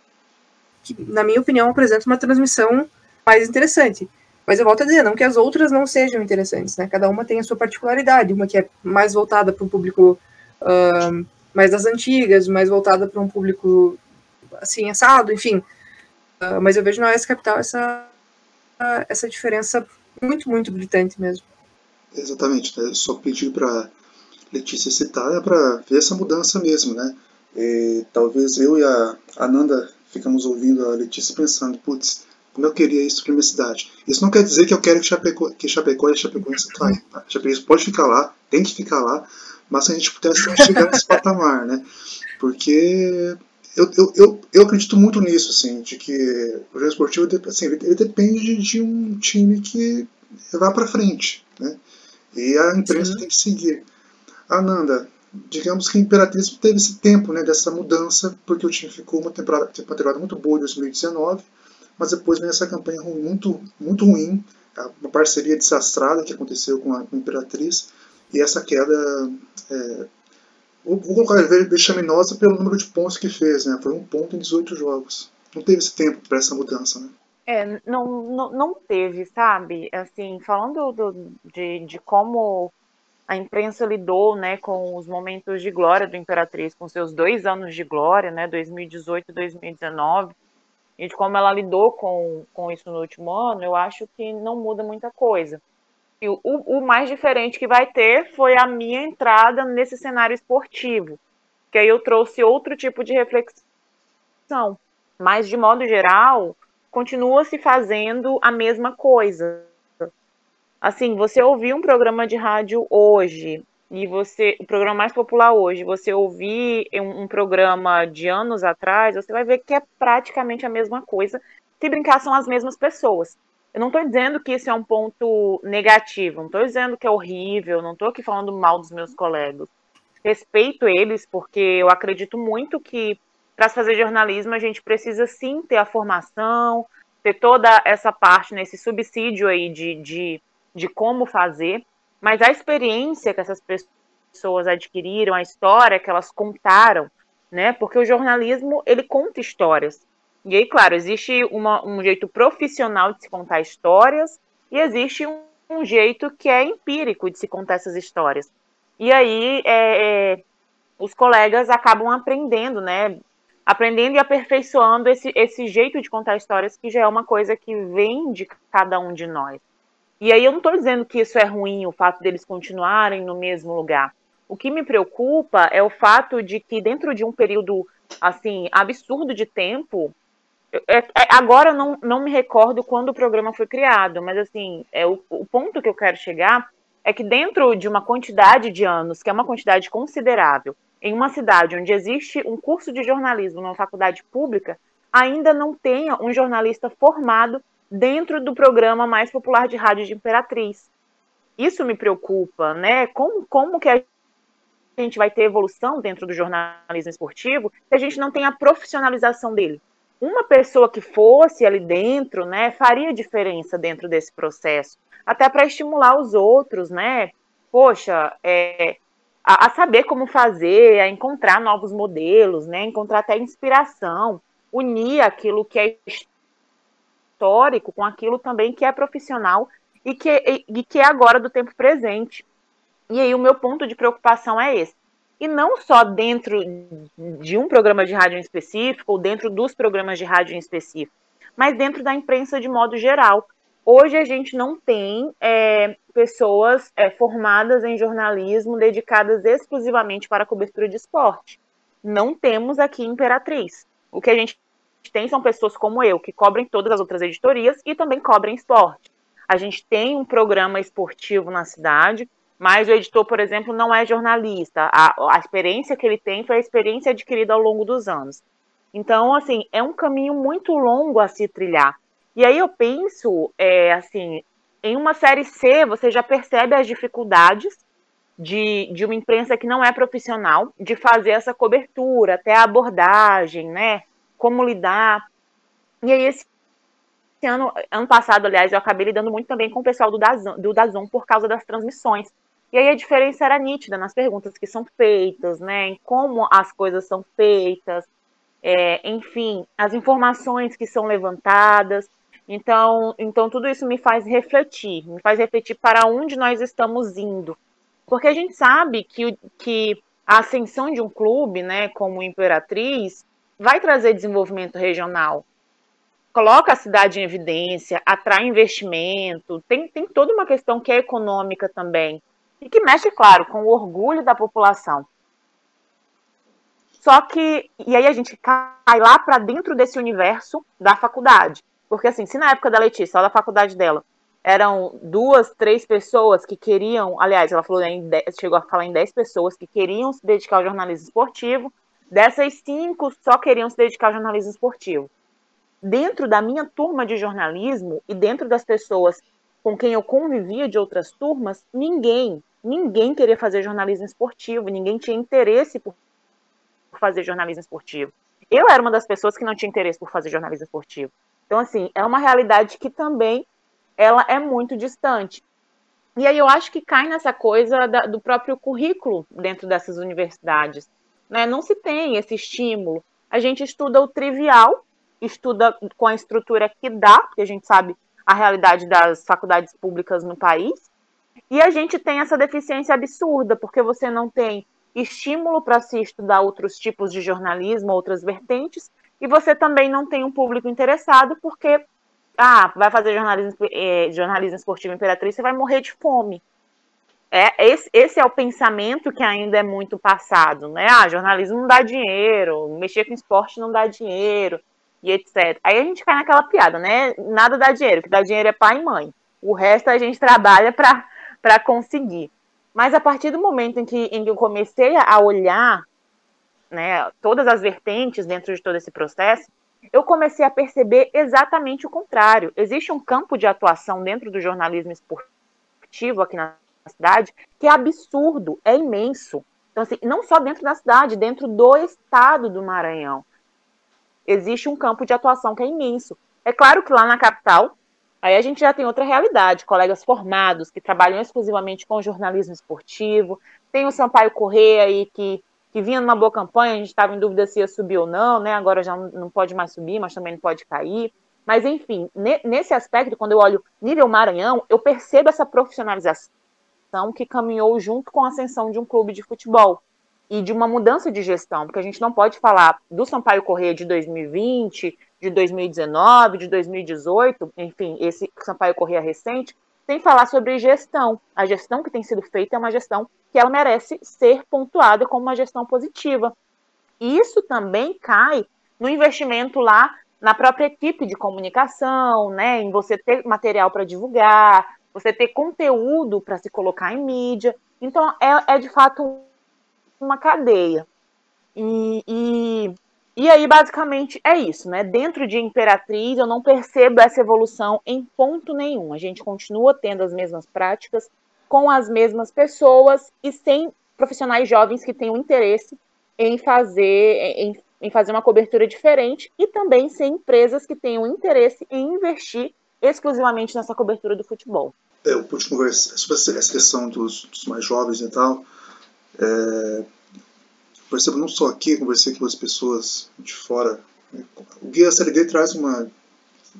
que, na minha opinião, apresenta uma transmissão mais interessante. Mas eu volto a dizer, não que as outras não sejam interessantes, né? Cada uma tem a sua particularidade, uma que é mais voltada para um público uh, mais das antigas, mais voltada para um público assim, assado, enfim. Uh, mas eu vejo na OS Capital essa, uh, essa diferença muito, muito gritante mesmo. Exatamente, né? só pedir para Letícia citar é para ver essa mudança mesmo, né? E, talvez eu e a Ananda ficamos ouvindo a Letícia pensando, putz, como eu queria isso para minha cidade. Isso não quer dizer que eu quero que Chapecó, que Chapecó e Chapecoense caia. Tá? Chapecoense pode ficar lá, tem que ficar lá, mas se a gente pudesse chegar nesse patamar, né? Porque eu, eu, eu, eu, acredito muito nisso, assim, de que o jogo esportivo assim, ele, depende de um time que vá para frente, né? E a imprensa Sim. tem que seguir. Ananda, digamos que a Imperatriz teve esse tempo, né, dessa mudança, porque o time ficou uma temporada, uma temporada muito boa em 2019, mas depois vem essa campanha muito, muito ruim, uma parceria desastrada que aconteceu com a, com a Imperatriz, e essa queda é, vou colocar vexaminosa pelo número de pontos que fez, né? Foi um ponto em 18 jogos. Não teve esse tempo para essa mudança, né? É, não, não, não teve, sabe? Assim, falando do, de, de como a imprensa lidou, né, com os momentos de glória do Imperatriz, com seus dois anos de glória, né, 2018 e 2019, e de como ela lidou com, com isso no último ano, eu acho que não muda muita coisa. E o, o mais diferente que vai ter foi a minha entrada nesse cenário esportivo, que aí eu trouxe outro tipo de reflexão. Mas, de modo geral, continua se fazendo a mesma coisa. Assim, você ouvir um programa de rádio hoje, e você, o programa mais popular hoje, você ouvir um, um, programa de anos atrás, você vai ver que é praticamente a mesma coisa. Se brincar, são as mesmas pessoas. Eu não estou dizendo que isso é um ponto negativo, não estou dizendo que é horrível, não estou aqui falando mal dos meus colegas. Respeito eles, porque eu acredito muito que para fazer jornalismo a gente precisa sim ter a formação, ter toda essa parte nesse subsídio aí de, de, de como fazer, mas a experiência que essas pessoas adquiriram, a história que elas contaram, né? Porque o jornalismo ele conta histórias. E aí, claro, existe uma, um jeito profissional de se contar histórias e existe um, um, jeito que é empírico de se contar essas histórias. E aí, é, é, os colegas acabam aprendendo, né? Aprendendo e aperfeiçoando esse, esse jeito de contar histórias, que já é uma coisa que vem de cada um de nós. E aí, eu não estou dizendo que isso é ruim, o fato deles continuarem no mesmo lugar. O que me preocupa é o fato de que, dentro de um período assim absurdo de tempo, é, é, agora não, não me recordo quando o programa foi criado, mas assim, é o, o ponto que eu quero chegar é que dentro de uma quantidade de anos, que é uma quantidade considerável, em uma cidade onde existe um curso de jornalismo numa faculdade pública, ainda não tenha um jornalista formado dentro do programa mais popular de rádio de Imperatriz. Isso me preocupa, né? Como, como que a gente vai ter evolução dentro do jornalismo esportivo se a gente não tem a profissionalização dele? uma pessoa que fosse ali dentro, né, faria diferença dentro desse processo, até para estimular os outros, né? Poxa, é, a, saber como fazer, a encontrar novos modelos, né? Encontrar até inspiração, unir aquilo que é histórico com aquilo também que é profissional e que, e, e que é agora do tempo presente. E aí o meu ponto de preocupação é esse e não só dentro de um programa de rádio em específico, ou dentro dos programas de rádio em específico, mas dentro da imprensa de modo geral. Hoje a gente não tem é, pessoas é, formadas em jornalismo dedicadas exclusivamente para a cobertura de esporte. Não temos aqui Imperatriz. O que a gente tem são pessoas como eu, que cobrem todas as outras editorias e também cobrem esporte. A gente tem um programa esportivo na cidade, mas o editor, por exemplo, não é jornalista. A, a experiência que ele tem foi a experiência adquirida ao longo dos anos. Então, assim, é um caminho muito longo a se trilhar. E aí eu penso, é, assim, em uma série C, você já percebe as dificuldades de, de uma imprensa que não é profissional, de fazer essa cobertura, até a abordagem, né? Como lidar. E aí, esse ano, ano passado, aliás, eu acabei lidando muito também com o pessoal do Dazon, do Dazon por causa das transmissões. E aí a diferença era nítida nas perguntas que são feitas, né? Em como as coisas são feitas, é, enfim, as informações que são levantadas. Então, então tudo isso me faz refletir, me faz refletir para onde nós estamos indo. Porque a gente sabe que, que a ascensão de um clube, né, como Imperatriz, vai trazer desenvolvimento regional. Coloca a cidade em evidência, atrai investimento, tem, tem toda uma questão que é econômica também e que mexe, claro, com o orgulho da população. Só que, e aí a gente cai lá para dentro desse universo da faculdade. Porque, assim, se na época da Letícia, lá da faculdade dela, eram duas, três pessoas que queriam, aliás, ela falou em dez, chegou a falar em dez pessoas que queriam se dedicar ao jornalismo esportivo, dessas cinco só queriam se dedicar ao jornalismo esportivo. Dentro da minha turma de jornalismo e dentro das pessoas com quem eu convivia de outras turmas, ninguém, ninguém queria fazer jornalismo esportivo, ninguém tinha interesse por fazer jornalismo esportivo. Eu era uma das pessoas que não tinha interesse por fazer jornalismo esportivo. Então, assim, é uma realidade que também ela é muito distante. E aí eu acho que cai nessa coisa da, do próprio currículo dentro dessas universidades. Né? Não se tem esse estímulo. A gente estuda o trivial, estuda com a estrutura que dá, porque a gente sabe a realidade das faculdades públicas no país, e a gente tem essa deficiência absurda, porque você não tem estímulo para se estudar outros tipos de jornalismo, outras vertentes, e você também não tem um público interessado, porque ah, vai fazer jornalismo, eh, jornalismo esportivo Imperatriz, você vai morrer de fome. É, esse, esse, é o pensamento que ainda é muito passado, né? Ah, jornalismo não dá dinheiro, mexer com esporte não dá dinheiro, e etc. Aí a gente cai naquela piada, né? Nada dá dinheiro, o que dá dinheiro é pai e mãe. O resto a gente trabalha para conseguir. Mas a partir do momento em que, em que eu comecei a olhar né, todas as vertentes dentro de todo esse processo, eu comecei a perceber exatamente o contrário. Existe um campo de atuação dentro do jornalismo esportivo aqui na cidade que é absurdo, é imenso. Então, assim, não só dentro da cidade, dentro do estado do Maranhão. Existe um campo de atuação que é imenso. É claro que lá na capital Aí a gente já tem outra realidade, colegas formados que trabalham exclusivamente com jornalismo esportivo. Tem o Sampaio Correia aí que, que vinha numa boa campanha, a gente estava em dúvida se ia subir ou não, né? Agora já não pode mais subir, mas também não pode cair. Mas enfim, nesse aspecto, quando eu olho nível Maranhão, eu percebo essa profissionalização que caminhou junto com a ascensão de um clube de futebol e de uma mudança de gestão, porque a gente não pode falar do Sampaio Correia de 2020, de 2019, de 2018, enfim, esse Sampaio Correia recente, sem falar sobre gestão. A gestão que tem sido feita é uma gestão que ela merece ser pontuada como uma gestão positiva. Isso também cai no investimento lá na própria equipe de comunicação, né, em você ter material para divulgar, você ter conteúdo para se colocar em mídia. Então, é, é de fato uma cadeia. E, e e aí, basicamente, é isso, né? Dentro de Imperatriz, eu não percebo essa evolução em ponto nenhum. A gente continua tendo as mesmas práticas, com as mesmas pessoas e sem profissionais jovens que tenham interesse em fazer, em, em fazer uma cobertura diferente e também sem empresas que tenham interesse em investir exclusivamente nessa cobertura do futebol. É, eu pude conversar sobre essa questão dos, dos mais jovens e tal. É, percebo não só aqui, conversei com as pessoas de fora. Né? O Guia Série D traz uma,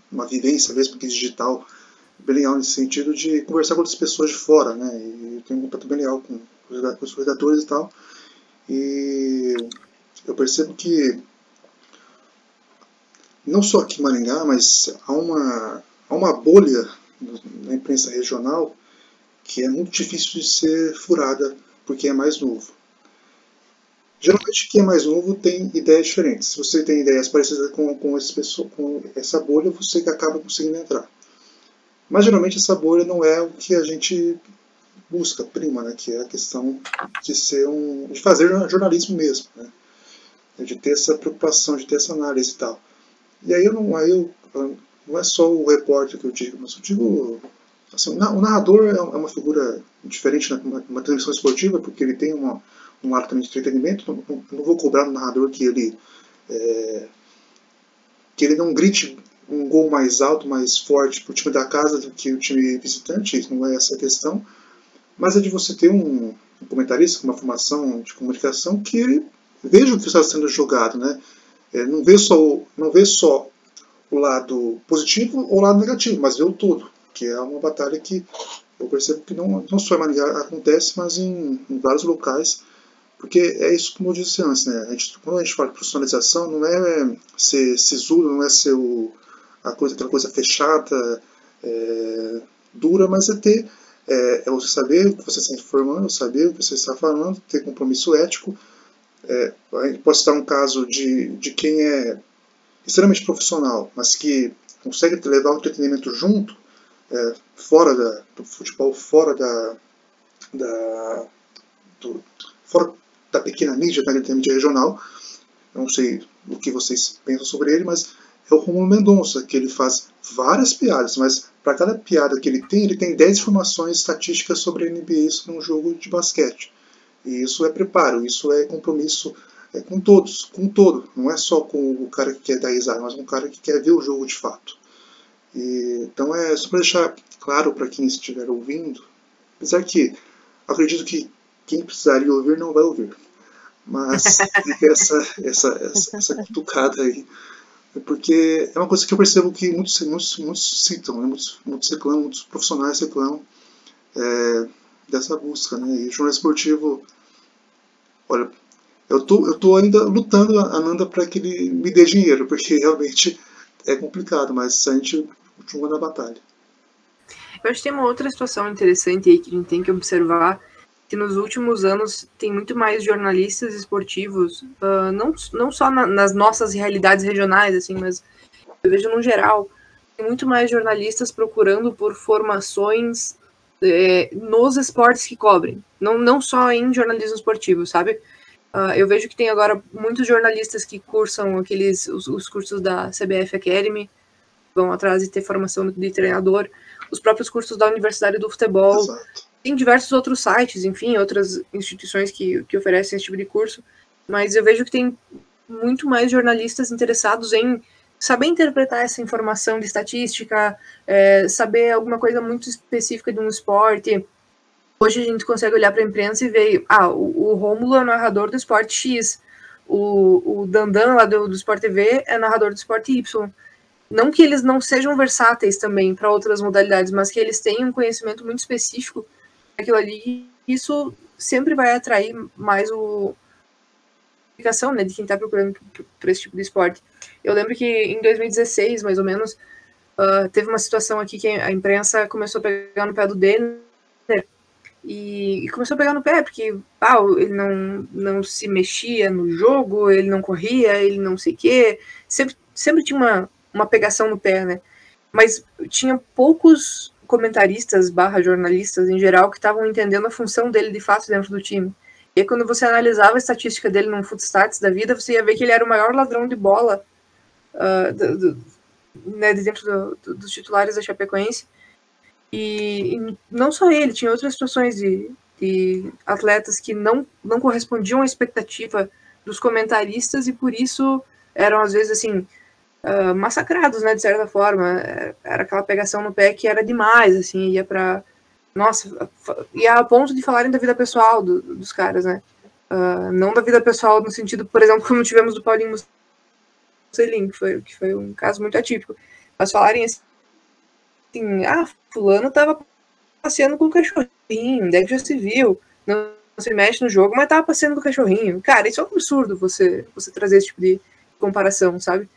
uma vivência mesmo que digital bem legal nesse sentido de conversar com outras pessoas de fora, né? E eu tenho um contato bem legal com, com os redatores e tal. E eu percebo que não só aqui em Maringá, mas há uma, há uma bolha na imprensa regional que é muito difícil de ser furada porque é mais novo. Geralmente quem é mais novo tem ideias diferentes. Se você tem ideias parecidas com, com, pessoa, com essa bolha, você acaba conseguindo entrar. Mas geralmente essa bolha não é o que a gente busca, prima, né? que é a questão de ser um. de fazer jornalismo mesmo. Né? De ter essa preocupação, de ter essa análise e tal. E aí eu não, aí eu, não é só o repórter que eu digo, mas eu digo. Assim, o narrador é uma figura diferente numa transmissão esportiva, porque ele tem uma um lado também de entretenimento, não, não, vou cobrar no narrador que ele é, que ele não grite um gol mais alto, mais forte para o time da casa do que o time visitante, não é essa a questão, mas é de você ter um, um comentarista com uma formação de comunicação que veja o que está sendo jogado, né? É, não vê só não vê só o lado positivo ou o lado negativo, mas vê o todo, que é uma batalha que eu percebo que não, não só em Maringá acontece, mas em, em vários locais porque é isso como eu disse antes, né? A gente, quando a gente fala de profissionalização, não é ser sisudo, não é ser o, a coisa, aquela coisa fechada, é, dura, mas é ter, é, é você saber o que você está informando, saber o que você está falando, ter compromisso ético, É, pode citar um caso de, de quem é extremamente profissional, mas que consegue levar o entretenimento junto, é, fora da, do futebol, fora da, da, do, fora da pequena mídia, da mídia regional. Eu não sei o que vocês pensam sobre ele, mas é o Romulo Mendonça, que ele faz várias piadas, mas para cada piada que ele tem, ele tem 10 informações estatísticas sobre a NBA sobre um jogo de basquete. E isso é preparo, isso é compromisso é com todos, com todo. Não é só com o cara que quer dar risada, mas com o cara que quer ver o jogo de fato. E, então é só para deixar claro para quem estiver ouvindo, apesar que acredito que quem precisaria ouvir não vai ouvir. Mas *laughs* essa, essa, essa, essa cutucada aí porque é uma coisa que eu percebo que muitos, muitos, muitos citam, né? muitos, muitos reclamam, muitos profissionais reclamam é, dessa busca. Né? E o jornal esportivo, olha, eu tô, eu tô ainda lutando, Ananda, para que ele me dê dinheiro, porque realmente é complicado, mas a gente continua na batalha. Eu acho que tem uma outra situação interessante aí que a gente tem que observar, que nos últimos anos tem muito mais jornalistas esportivos, uh, não, não só na, nas nossas realidades regionais, assim, mas eu vejo no geral, tem muito mais jornalistas procurando por formações é, nos esportes que cobrem, não, não só em jornalismo esportivo, sabe? Uh, eu vejo que tem agora muitos jornalistas que cursam aqueles os, os, cursos da CBF Academy, vão atrás de ter formação de treinador, os próprios cursos da Universidade do Futebol. Exato tem diversos outros sites, enfim, outras instituições que, que oferecem esse tipo de curso, mas eu vejo que tem muito mais jornalistas interessados em saber interpretar essa informação de estatística, é, saber alguma coisa muito específica de um esporte. Hoje a gente consegue olhar para a imprensa e ver, ah, o, o Rômulo é o narrador do esporte X, o, o Dandan lá do, do Sport TV é narrador do esporte Y. Não que eles não sejam versáteis também para outras modalidades, mas que eles tenham um conhecimento muito específico aquilo ali, isso sempre vai atrair mais o aplicação né, de quem está procurando por esse tipo de esporte. Eu lembro que em 2016, mais ou menos, uh, teve uma situação aqui que a imprensa começou a pegar no pé do Denner e, e, começou a pegar no pé, porque ah, ele não, não se mexia no jogo, ele não corria, ele não sei o quê. Sempre, sempre tinha uma, uma pegação no pé, né? Mas tinha poucos comentaristas barra jornalistas em geral que estavam entendendo a função dele de fato dentro do time. E aí, quando você analisava a estatística dele no Footstats da vida, você ia ver que ele era o maior ladrão de bola uh, do, do, né, de dentro do, dos titulares da Chapecoense. E, e, não só ele, tinha outras situações de, de atletas que não, não correspondiam à expectativa dos comentaristas e por isso eram às vezes assim uh, massacrados, né, de certa forma. Era aquela pegação no pé que era demais, assim, ia para Nossa, ia a ponto de falarem da vida pessoal do, dos caras, né? Uh, não da vida pessoal no sentido, por exemplo, *laughs* como tivemos do Paulinho Mussolini, que foi, que foi um caso muito atípico. Mas falarem assim, ah, fulano tava passeando com o cachorrinho, é que já se viu? Não se mexe no jogo, mas tava passeando com o cachorrinho. Cara, isso é um absurdo você, você trazer esse tipo de comparação, sabe?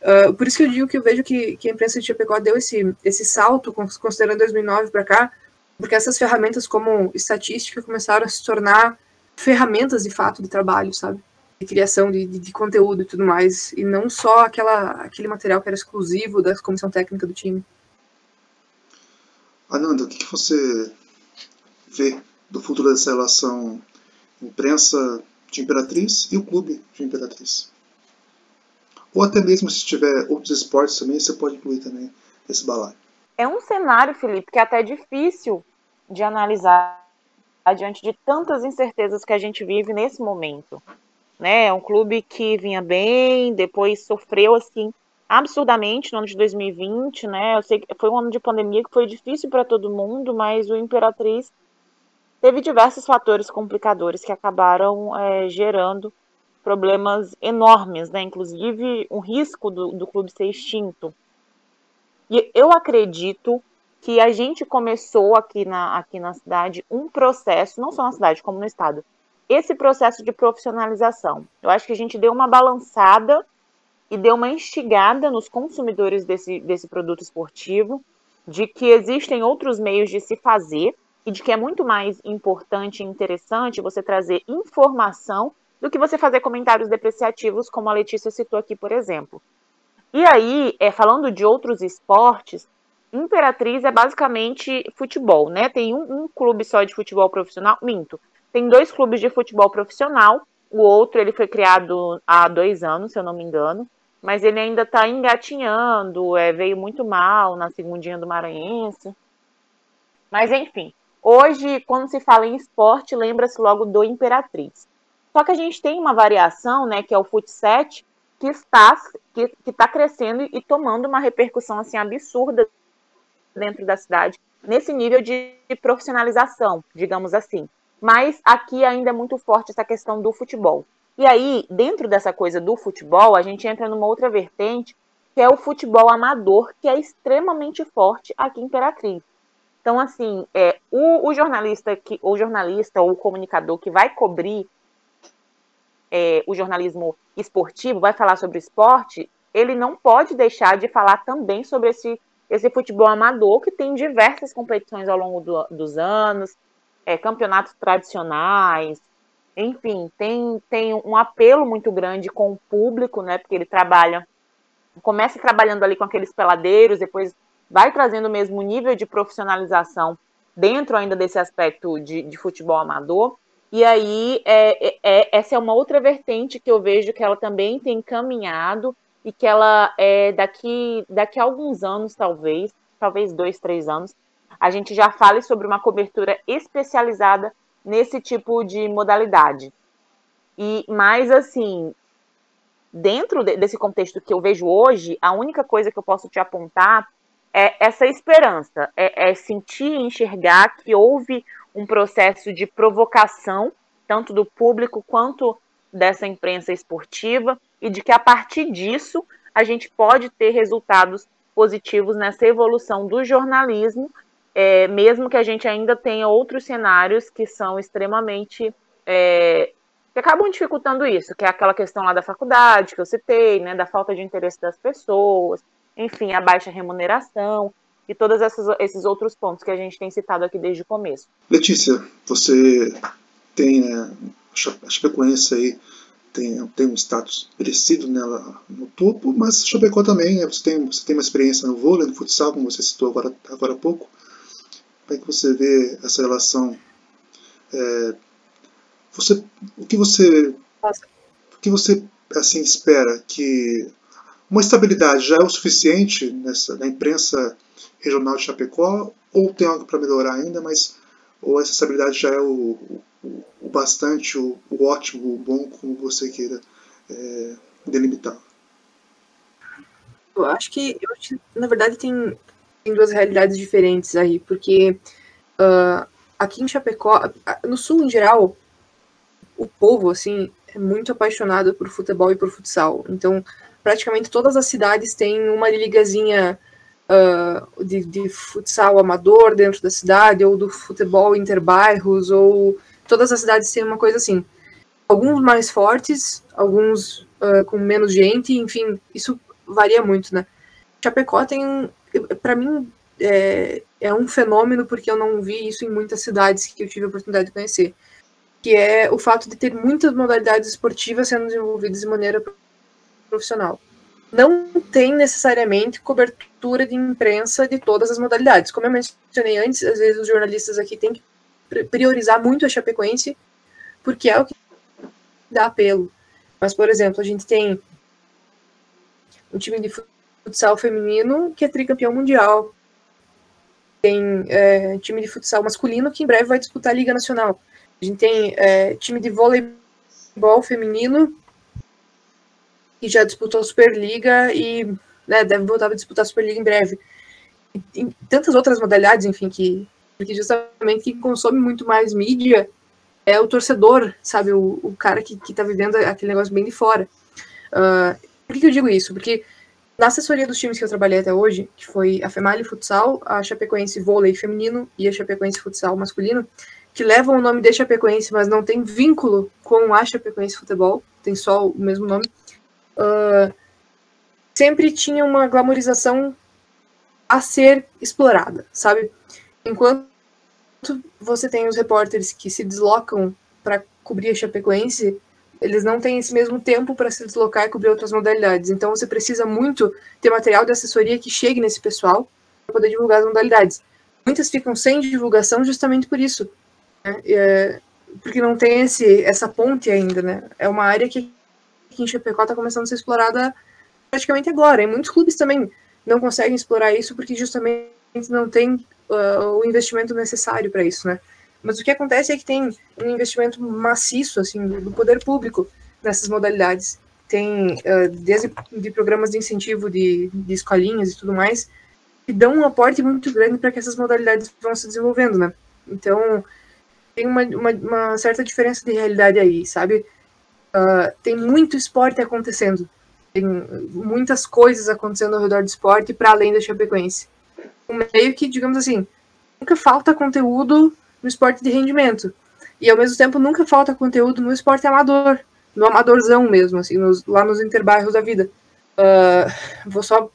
Uh, por isso que eu digo que eu vejo que, que a imprensa de Chapecó deu esse, esse salto, considerando 2009 para cá, porque essas ferramentas como estatística começaram a se tornar ferramentas de fato de trabalho, sabe? De criação de, de, de conteúdo e tudo mais, e não só aquela, aquele material que era exclusivo da comissão técnica do time. Ananda, o que, que você vê do futuro dessa relação imprensa de Imperatriz e o clube de Imperatriz? Ou até mesmo se tiver outros esportes também, você pode incluir também esse balaio. É um cenário, Felipe, que é até difícil de analisar diante de tantas incertezas que a gente vive nesse momento. Né? É um clube que vinha bem, depois sofreu assim absurdamente no ano de 2020, né? Eu sei que foi um ano de pandemia que foi difícil para todo mundo, mas o Imperatriz teve diversos fatores complicadores que acabaram é, gerando problemas enormes, né? Inclusive um risco do, do clube ser extinto. E eu acredito que a gente começou aqui na, aqui na cidade um processo, não só na cidade, como no estado, esse processo de profissionalização. Eu acho que a gente deu uma balançada e deu uma instigada nos consumidores desse, desse produto esportivo, de que existem outros meios de se fazer e de que é muito mais importante e interessante você trazer informação do que você fazer comentários depreciativos, como a Letícia citou aqui, por exemplo. E aí, é, falando de outros esportes, Imperatriz é basicamente futebol, né? Tem um, um clube só de futebol profissional, minto. Tem dois clubes de futebol profissional. O outro ele foi criado há dois anos, se eu não me engano, mas ele ainda está engatinhando, é, veio muito mal na segundinha do Maranhense. Mas enfim, hoje, quando se fala em esporte, lembra-se logo do Imperatriz. Só que a gente tem uma variação, né, que é o futsal, que está, que, que está crescendo e tomando uma repercussão assim absurda dentro da cidade, nesse nível de profissionalização, digamos assim. Mas aqui ainda é muito forte essa questão do futebol. E aí, dentro dessa coisa do futebol, a gente entra numa outra vertente, que é o futebol amador, que é extremamente forte aqui em Imperatriz. Então, assim, é, o, o jornalista que, o jornalista ou o comunicador que vai cobrir é, o jornalismo esportivo, vai falar sobre esporte, ele não pode deixar de falar também sobre esse, esse futebol amador, que tem diversas competições ao longo do, dos anos, é, campeonatos tradicionais, enfim, tem, tem um apelo muito grande com o público, né? Porque ele trabalha, começa trabalhando ali com aqueles peladeiros, depois vai trazendo o mesmo nível de profissionalização dentro ainda desse aspecto de, de futebol amador. E aí, é, é, é, essa é uma outra vertente que eu vejo que ela também tem caminhado e que ela, é, daqui, daqui a alguns anos, talvez, talvez dois, três anos, a gente já fale sobre uma cobertura especializada nesse tipo de modalidade. E mais assim, dentro de, desse contexto que eu vejo hoje, a única coisa que eu posso te apontar é essa esperança, é, é sentir enxergar que houve um processo de provocação, tanto do público quanto dessa imprensa esportiva, e de que a partir disso a gente pode ter resultados positivos nessa evolução do jornalismo, é, mesmo que a gente ainda tenha outros cenários que são extremamente. É, que acabam dificultando isso, que é aquela questão lá da faculdade que eu citei, né, da falta de interesse das pessoas, enfim, a baixa remuneração e todos esses outros pontos que a gente tem citado aqui desde o começo. Letícia, você tem né, a Chapecoense aí tem, tem um status merecido nela no topo, mas Chapecó também, né, você, tem, você tem uma experiência no vôlei, no futsal, como você citou agora, agora há pouco. Como é que você vê essa relação? É, você, o que você, o que você assim espera que uma estabilidade já é o suficiente nessa, na imprensa regional de Chapecó ou tem algo para melhorar ainda, mas ou essa estabilidade já é o, o, o bastante, o, o, ótimo, o bom, como você queira é, delimitar? Eu acho que, eu acho na verdade tem, tem duas realidades diferentes aí, porque uh, aqui em Chapecó, no sul em geral, o povo assim é muito apaixonado por futebol e por futsal. Então, praticamente todas as cidades têm uma ligazinha uh, de, de, futsal amador dentro da cidade, ou do futebol interbairros, ou todas as cidades têm uma coisa assim. Alguns mais fortes, alguns uh, com menos gente, enfim, isso varia muito, né? Chapecó tem, para mim, é, é um fenômeno porque eu não vi isso em muitas cidades que eu tive a oportunidade de conhecer, que é o fato de ter muitas modalidades esportivas sendo desenvolvidas de maneira profissional não tem necessariamente cobertura de imprensa de todas as modalidades. Como eu mencionei antes, às vezes os jornalistas aqui têm que priorizar muito a Chapecoense, porque é o que dá apelo. Mas, por exemplo, a gente tem um time de futsal feminino que é tricampeão mundial. Tem é, time de futsal masculino que em breve vai disputar a Liga Nacional. A gente tem é, time de voleibol feminino que já disputou a Superliga e né, deve voltar a disputar a Superliga em breve. E, e tantas outras modalidades, enfim, que, que justamente quem consome muito mais mídia é o torcedor, sabe? O, o cara que, que tá vivendo aquele negócio bem de fora. Uh, por que, que eu digo isso? Porque na assessoria dos times que eu trabalhei até hoje, que foi a Female Futsal, a Chapecoense Vôlei Feminino e a Chapecoense Futsal Masculino, que levam o nome de Chapecoense, mas não tem vínculo com a Chapecoense Futebol, tem só o mesmo nome uh, sempre tinha uma glamorização a ser explorada, sabe? Enquanto você tem os repórteres que se deslocam para cobrir a Chapecoense, eles não têm esse mesmo tempo para se deslocar e cobrir outras modalidades. Então você precisa muito ter material de assessoria que chegue nesse pessoal para poder divulgar as modalidades. Muitas ficam sem divulgação justamente por isso, né? é, porque não tem esse, essa ponte ainda, né? É uma área que aqui em Chapecó está começando a ser explorada praticamente agora. E muitos clubes também não conseguem explorar isso porque justamente não tem uh, o investimento necessário para isso, né? Mas o que acontece é que tem um investimento maciço assim do, do poder público nessas modalidades. Tem uh, desde de programas de incentivo de, de escolinhas e tudo mais que dão um aporte muito grande para que essas modalidades vão se desenvolvendo, né? Então tem uma, uma, uma certa diferença de realidade aí, sabe? Uh, tem muito esporte acontecendo, tem muitas coisas acontecendo ao redor do esporte para além da Chapecoense. Um meio que, digamos assim, nunca falta conteúdo no esporte de rendimento. E ao mesmo tempo nunca falta conteúdo no esporte amador, no amadorzão mesmo, assim, nos, lá nos interbairros da vida. Uh, vou só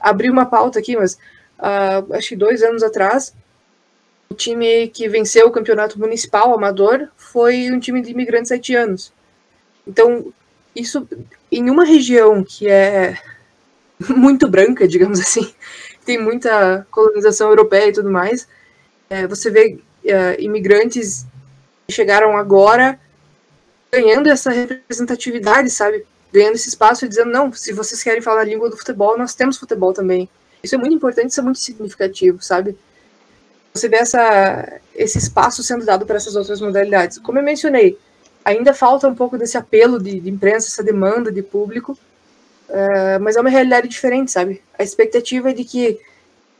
abrir uma pauta aqui, mas uh, acho que dois anos atrás, o time que venceu o campeonato municipal amador foi um time de imigrantes haitianos. Então, isso em uma região que é *laughs* muito branca, digamos assim, tem muita colonização europeia e tudo mais, é, você vê uh, imigrantes que chegaram agora ganhando essa representatividade, sabe? Ganhando esse espaço e dizendo, não, se vocês querem falar a língua do futebol, nós temos futebol também. Isso é muito importante, isso é muito significativo, sabe? Você vê essa, esse espaço sendo dado para essas outras modalidades. Como eu mencionei, ainda falta um pouco desse apelo de, de imprensa, essa demanda de público, uh, mas é uma realidade diferente, sabe? A expectativa é de que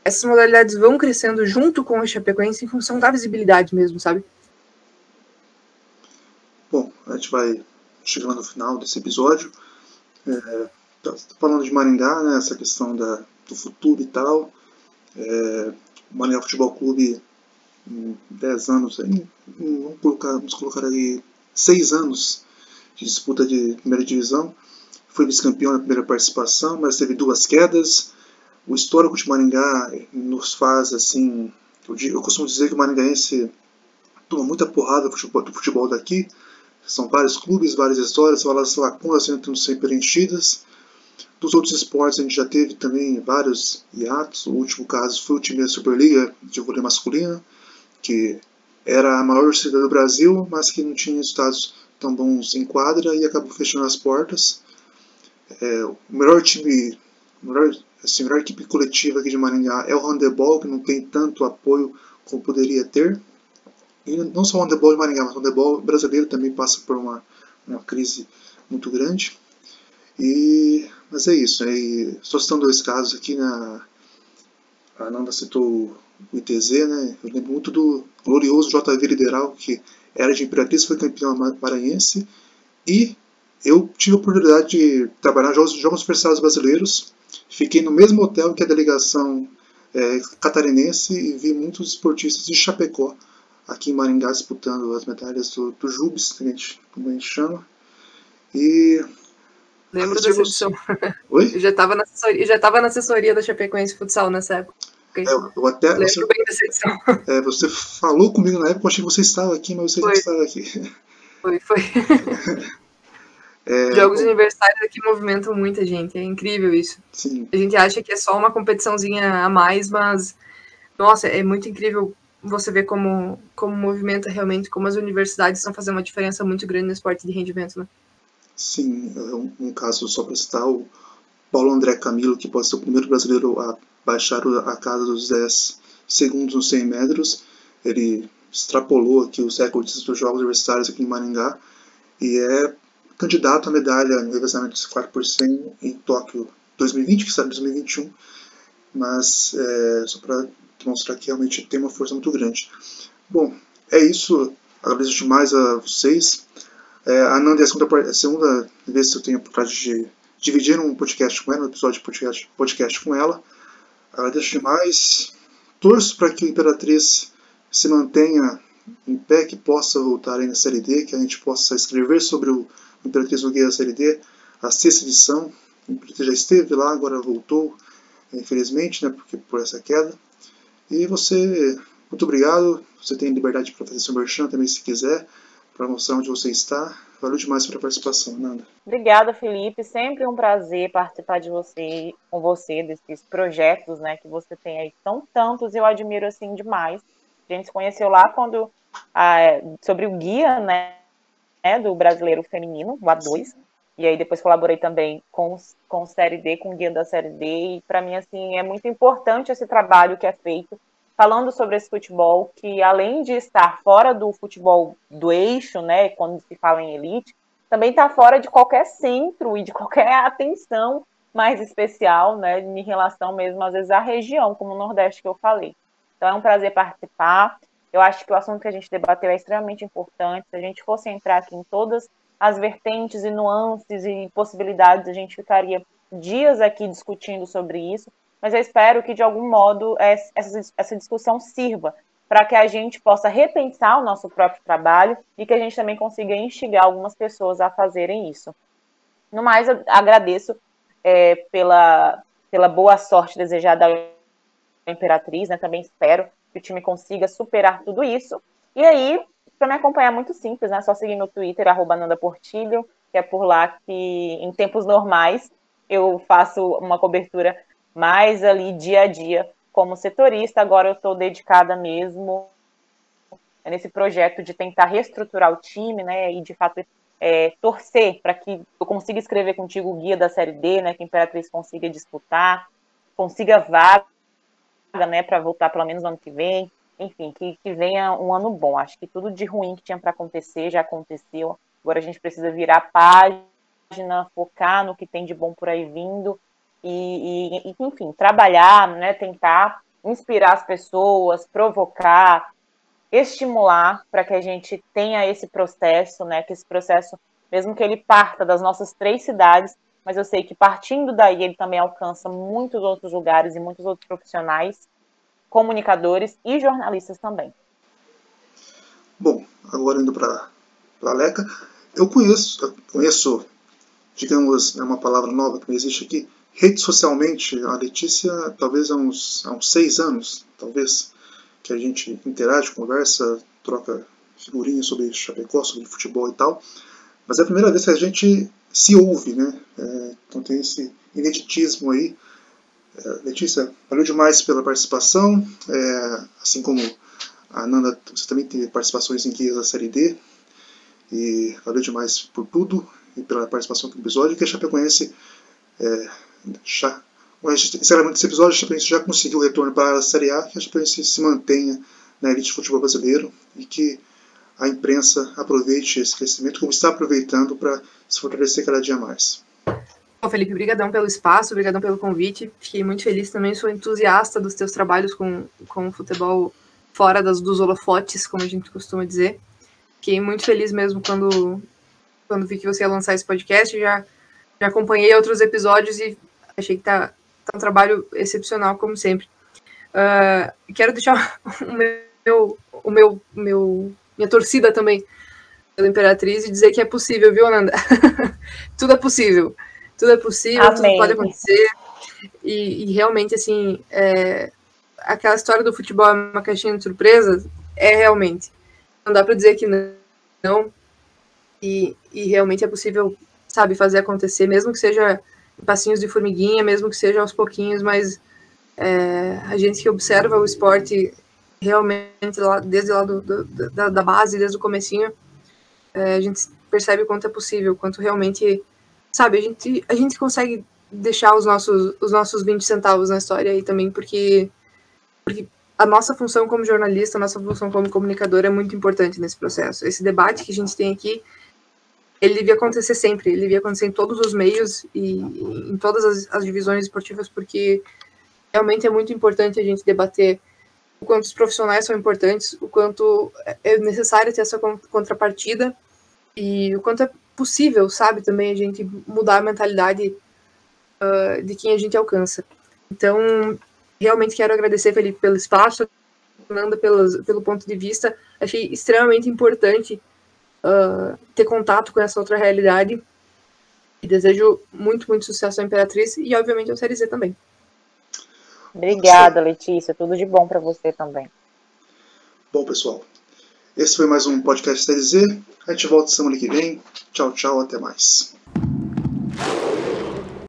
essas modalidades vão crescendo junto com a Chapecoense em função da visibilidade mesmo, sabe? Bom, a gente vai chegando no final desse episódio. É, tá, tá falando de Maringá, né, essa questão da, do futuro e tal. É, o Maringá Futebol Clube, em 10 anos, aí, vamos, colocar, vamos colocar aí 6 anos de disputa de primeira divisão. Foi vice-campeão na primeira participação, mas teve duas quedas o histórico de Maringá nos faz assim. Eu, eu costumo dizer que o maringaense toma muita porrada do futebol, futebol daqui. São vários clubes, várias histórias, várias lacunas sendo sempre preenchidas. Dos outros esportes a gente já teve também vários hiatos. O último caso foi o time da Superliga de vôlei masculino, que era a maior torcida do Brasil, mas que não tinha resultados tão bons em quadra e acabou fechando as portas. É, o melhor time, melhor assim, a melhor equipe coletiva aqui de Maringá é o handebol, que não tem tanto apoio como poderia ter. E não só o handebol de Maringá, mas o handebol brasileiro também passa por uma, uma crise muito grande. E, mas é isso. Né? E, só citando dois casos aqui, na, a Nanda citou o ITZ, né? eu lembro muito do glorioso JV Lideral, que era de Imperatriz, foi campeão maranhense. E eu tive a oportunidade de trabalhar nos Jogos, Universitários Brasileiros Fiquei no mesmo hotel que a delegação é, catarinense e vi muitos esportistas de Chapecó aqui em Maringá disputando as medalhas do, do JUBS, que a gente, como a gente chama. E. Lembro dessa edição. Oi? *laughs* Eu já estava na, assessoria, já na assessoria da Chapecoense Futsal nessa época. É, eu até, Lembro você, bem dessa edição. É, você falou comigo na época, eu achei que você estava aqui, mas você foi. não estava aqui. Foi, foi. *laughs* É, Jogos universitários aqui movimentam muita gente, é incrível isso. Sim. A gente acha que é só uma competiçãozinha a mais, mas nossa, é muito incrível você ver como, como movimenta realmente, como as universidades estão fazendo uma diferença muito grande no esporte de rendimento, né? Sim, é um, um caso só para citar o Paulo André Camilo, que pode ser o primeiro brasileiro a baixar a casa dos 10 segundos nos 100 metros. Ele extrapolou aqui os recordes dos Jogos Universitários aqui em Maringá e é candidato à medalha no revezamento de 4 por 100 em Tóquio 2020, que será em 2021, mas é, só para demonstrar que realmente tem uma força muito grande. Bom, é isso. Agradeço demais a vocês. É, a Nanda é a segunda, a segunda vez que eu tenho a oportunidade de dividir um podcast com ela, um episódio de podcast, podcast com ela. Agradeço demais. Torço para que a Imperatriz se mantenha em pé, que possa voltar aí na Série D, que a gente possa escrever sobre o Imperatriz Nogueira Série D, a sexta edição. O Imperatriz já esteve lá, agora voltou, infelizmente, né, porque por essa queda. E você, muito obrigado. Você tem liberdade para fazer seu merchan também se quiser. para mostrar onde você está. Valeu demais pela participação, Nanda. Obrigada, Felipe. Sempre um prazer participar de você, com você, desses projetos, né, que você tem aí. São tantos, eu admiro assim demais. A gente se conheceu lá quando ah, sobre o guia, né, do brasileiro feminino, o A2. E aí depois colaborei também com, com Série D, com o guia da Série D. E para mim, assim, é muito importante esse trabalho que é feito falando sobre esse futebol que, além de estar fora do futebol do eixo, né, quando se fala em elite, também está fora de qualquer centro e de qualquer *laughs* atenção mais especial, né, em relação mesmo, às vezes, à região, como o Nordeste que eu falei. Então, é um prazer participar. Eu acho que o assunto que a gente debateu é extremamente importante. Se a gente fosse entrar aqui em todas as vertentes e nuances e possibilidades, a gente ficaria dias aqui discutindo sobre isso mas eu espero que, de algum modo, essa, essa discussão sirva para que a gente possa repensar o nosso próprio trabalho e que a gente também consiga instigar algumas pessoas a fazerem isso. No mais, agradeço é, pela, pela boa sorte desejada à Imperatriz, né? também espero que o time consiga superar tudo isso. E aí, para me acompanhar, é muito simples, né? Só seguir meu Twitter, arroba Nanda que é por lá que, em tempos normais, eu faço uma cobertura mais ali dia a dia como setorista. Agora eu estou dedicada mesmo nesse projeto de tentar reestruturar o time, né, e de fato é, torcer para que eu consiga escrever contigo o guia da Série D, né, que a Imperatriz consiga disputar, consiga vaga, né, para voltar pelo menos no ano que vem, enfim, que, que venha um ano bom. Acho que tudo de ruim que tinha para acontecer já aconteceu. Agora a gente precisa virar página, focar no que tem de bom por aí vindo e, e, enfim, trabalhar, né, tentar inspirar as pessoas, provocar, estimular para que a gente tenha esse processo, né, que esse processo, mesmo que ele parta das nossas três cidades, mas eu sei que partindo daí ele também alcança muitos outros lugares e muitos outros profissionais, comunicadores e jornalistas também. Bom, agora indo para a Leca, eu conheço, eu conheço, digamos, é uma palavra nova que não existe aqui, rede socialmente, a Letícia, talvez há uns, há uns seis anos, talvez, que a gente interage, conversa, troca figurinhas sobre Chapecó, sobre futebol e tal. Mas é a primeira vez que a gente se ouve, né? É, então tem esse ineditismo aí. É, Letícia, valeu demais pela participação. É, assim como a Nanda, você também teve participações em guias da Série D. E valeu demais por tudo e pela participação no episódio. Que a Chapecoense é, já, sinceramente, esse episódio, a Chapecoense já conseguiu o retorno para a Série A, que a Chapecoense se mantenha na elite de futebol brasileiro e que a imprensa aproveite esse crescimento, como está aproveitando para se fortalecer cada dia mais. Bom, Felipe, obrigadão pelo espaço, obrigadão pelo convite. Fiquei muito feliz também, sou entusiasta dos teus trabalhos com, com o futebol fora das, dos holofotes, como a gente costuma dizer. Fiquei muito feliz mesmo quando, quando vi que você ia lançar esse podcast. Já, já acompanhei outros episódios e Achei que tá, tá um trabalho excepcional, como sempre. Uh, quero deixar *laughs* o meu, o meu, meu, minha torcida também pela Imperatriz e dizer que é possível, viu, Ananda? *laughs* tudo é possível. Tudo é possível, Amém. tudo pode acontecer. E, e realmente, assim, é, aquela história do futebol é uma caixinha de surpresas, é realmente. Não dá para dizer que não. E, e realmente é possível, sabe, fazer acontecer, mesmo que seja passinhos de formiguinha, mesmo que seja aos pouquinhos, mas é, a gente que observa o esporte realmente lá, desde lá do, do, da, da, base, desde o comecinho, é, a gente percebe o quanto é possível, quanto realmente, sabe, a gente, a gente consegue deixar os nossos, os nossos 20 centavos na história aí também, porque, porque a nossa função como jornalista, a nossa função como comunicador é muito importante nesse processo. Esse debate que a gente tem aqui ele devia acontecer sempre, ele devia acontecer em todos os meios e em todas as, as, divisões esportivas, porque realmente é muito importante a gente debater o quanto os profissionais são importantes, o quanto é necessário ter essa contrapartida e o quanto é possível, sabe, também a gente mudar a mentalidade uh, de quem a gente alcança. Então, realmente quero agradecer, Felipe, pelo espaço, Nanda, pelo, pelo ponto de vista. Achei extremamente importante uh, ter contato com essa outra realidade. E desejo muito, muito sucesso à Imperatriz e, obviamente, ao Série Z também. Obrigada, Letícia. Tudo de bom para você também. Bom, pessoal, Esse foi mais um podcast Série Z. A gente volta semana que vem. Tchau, tchau, até mais.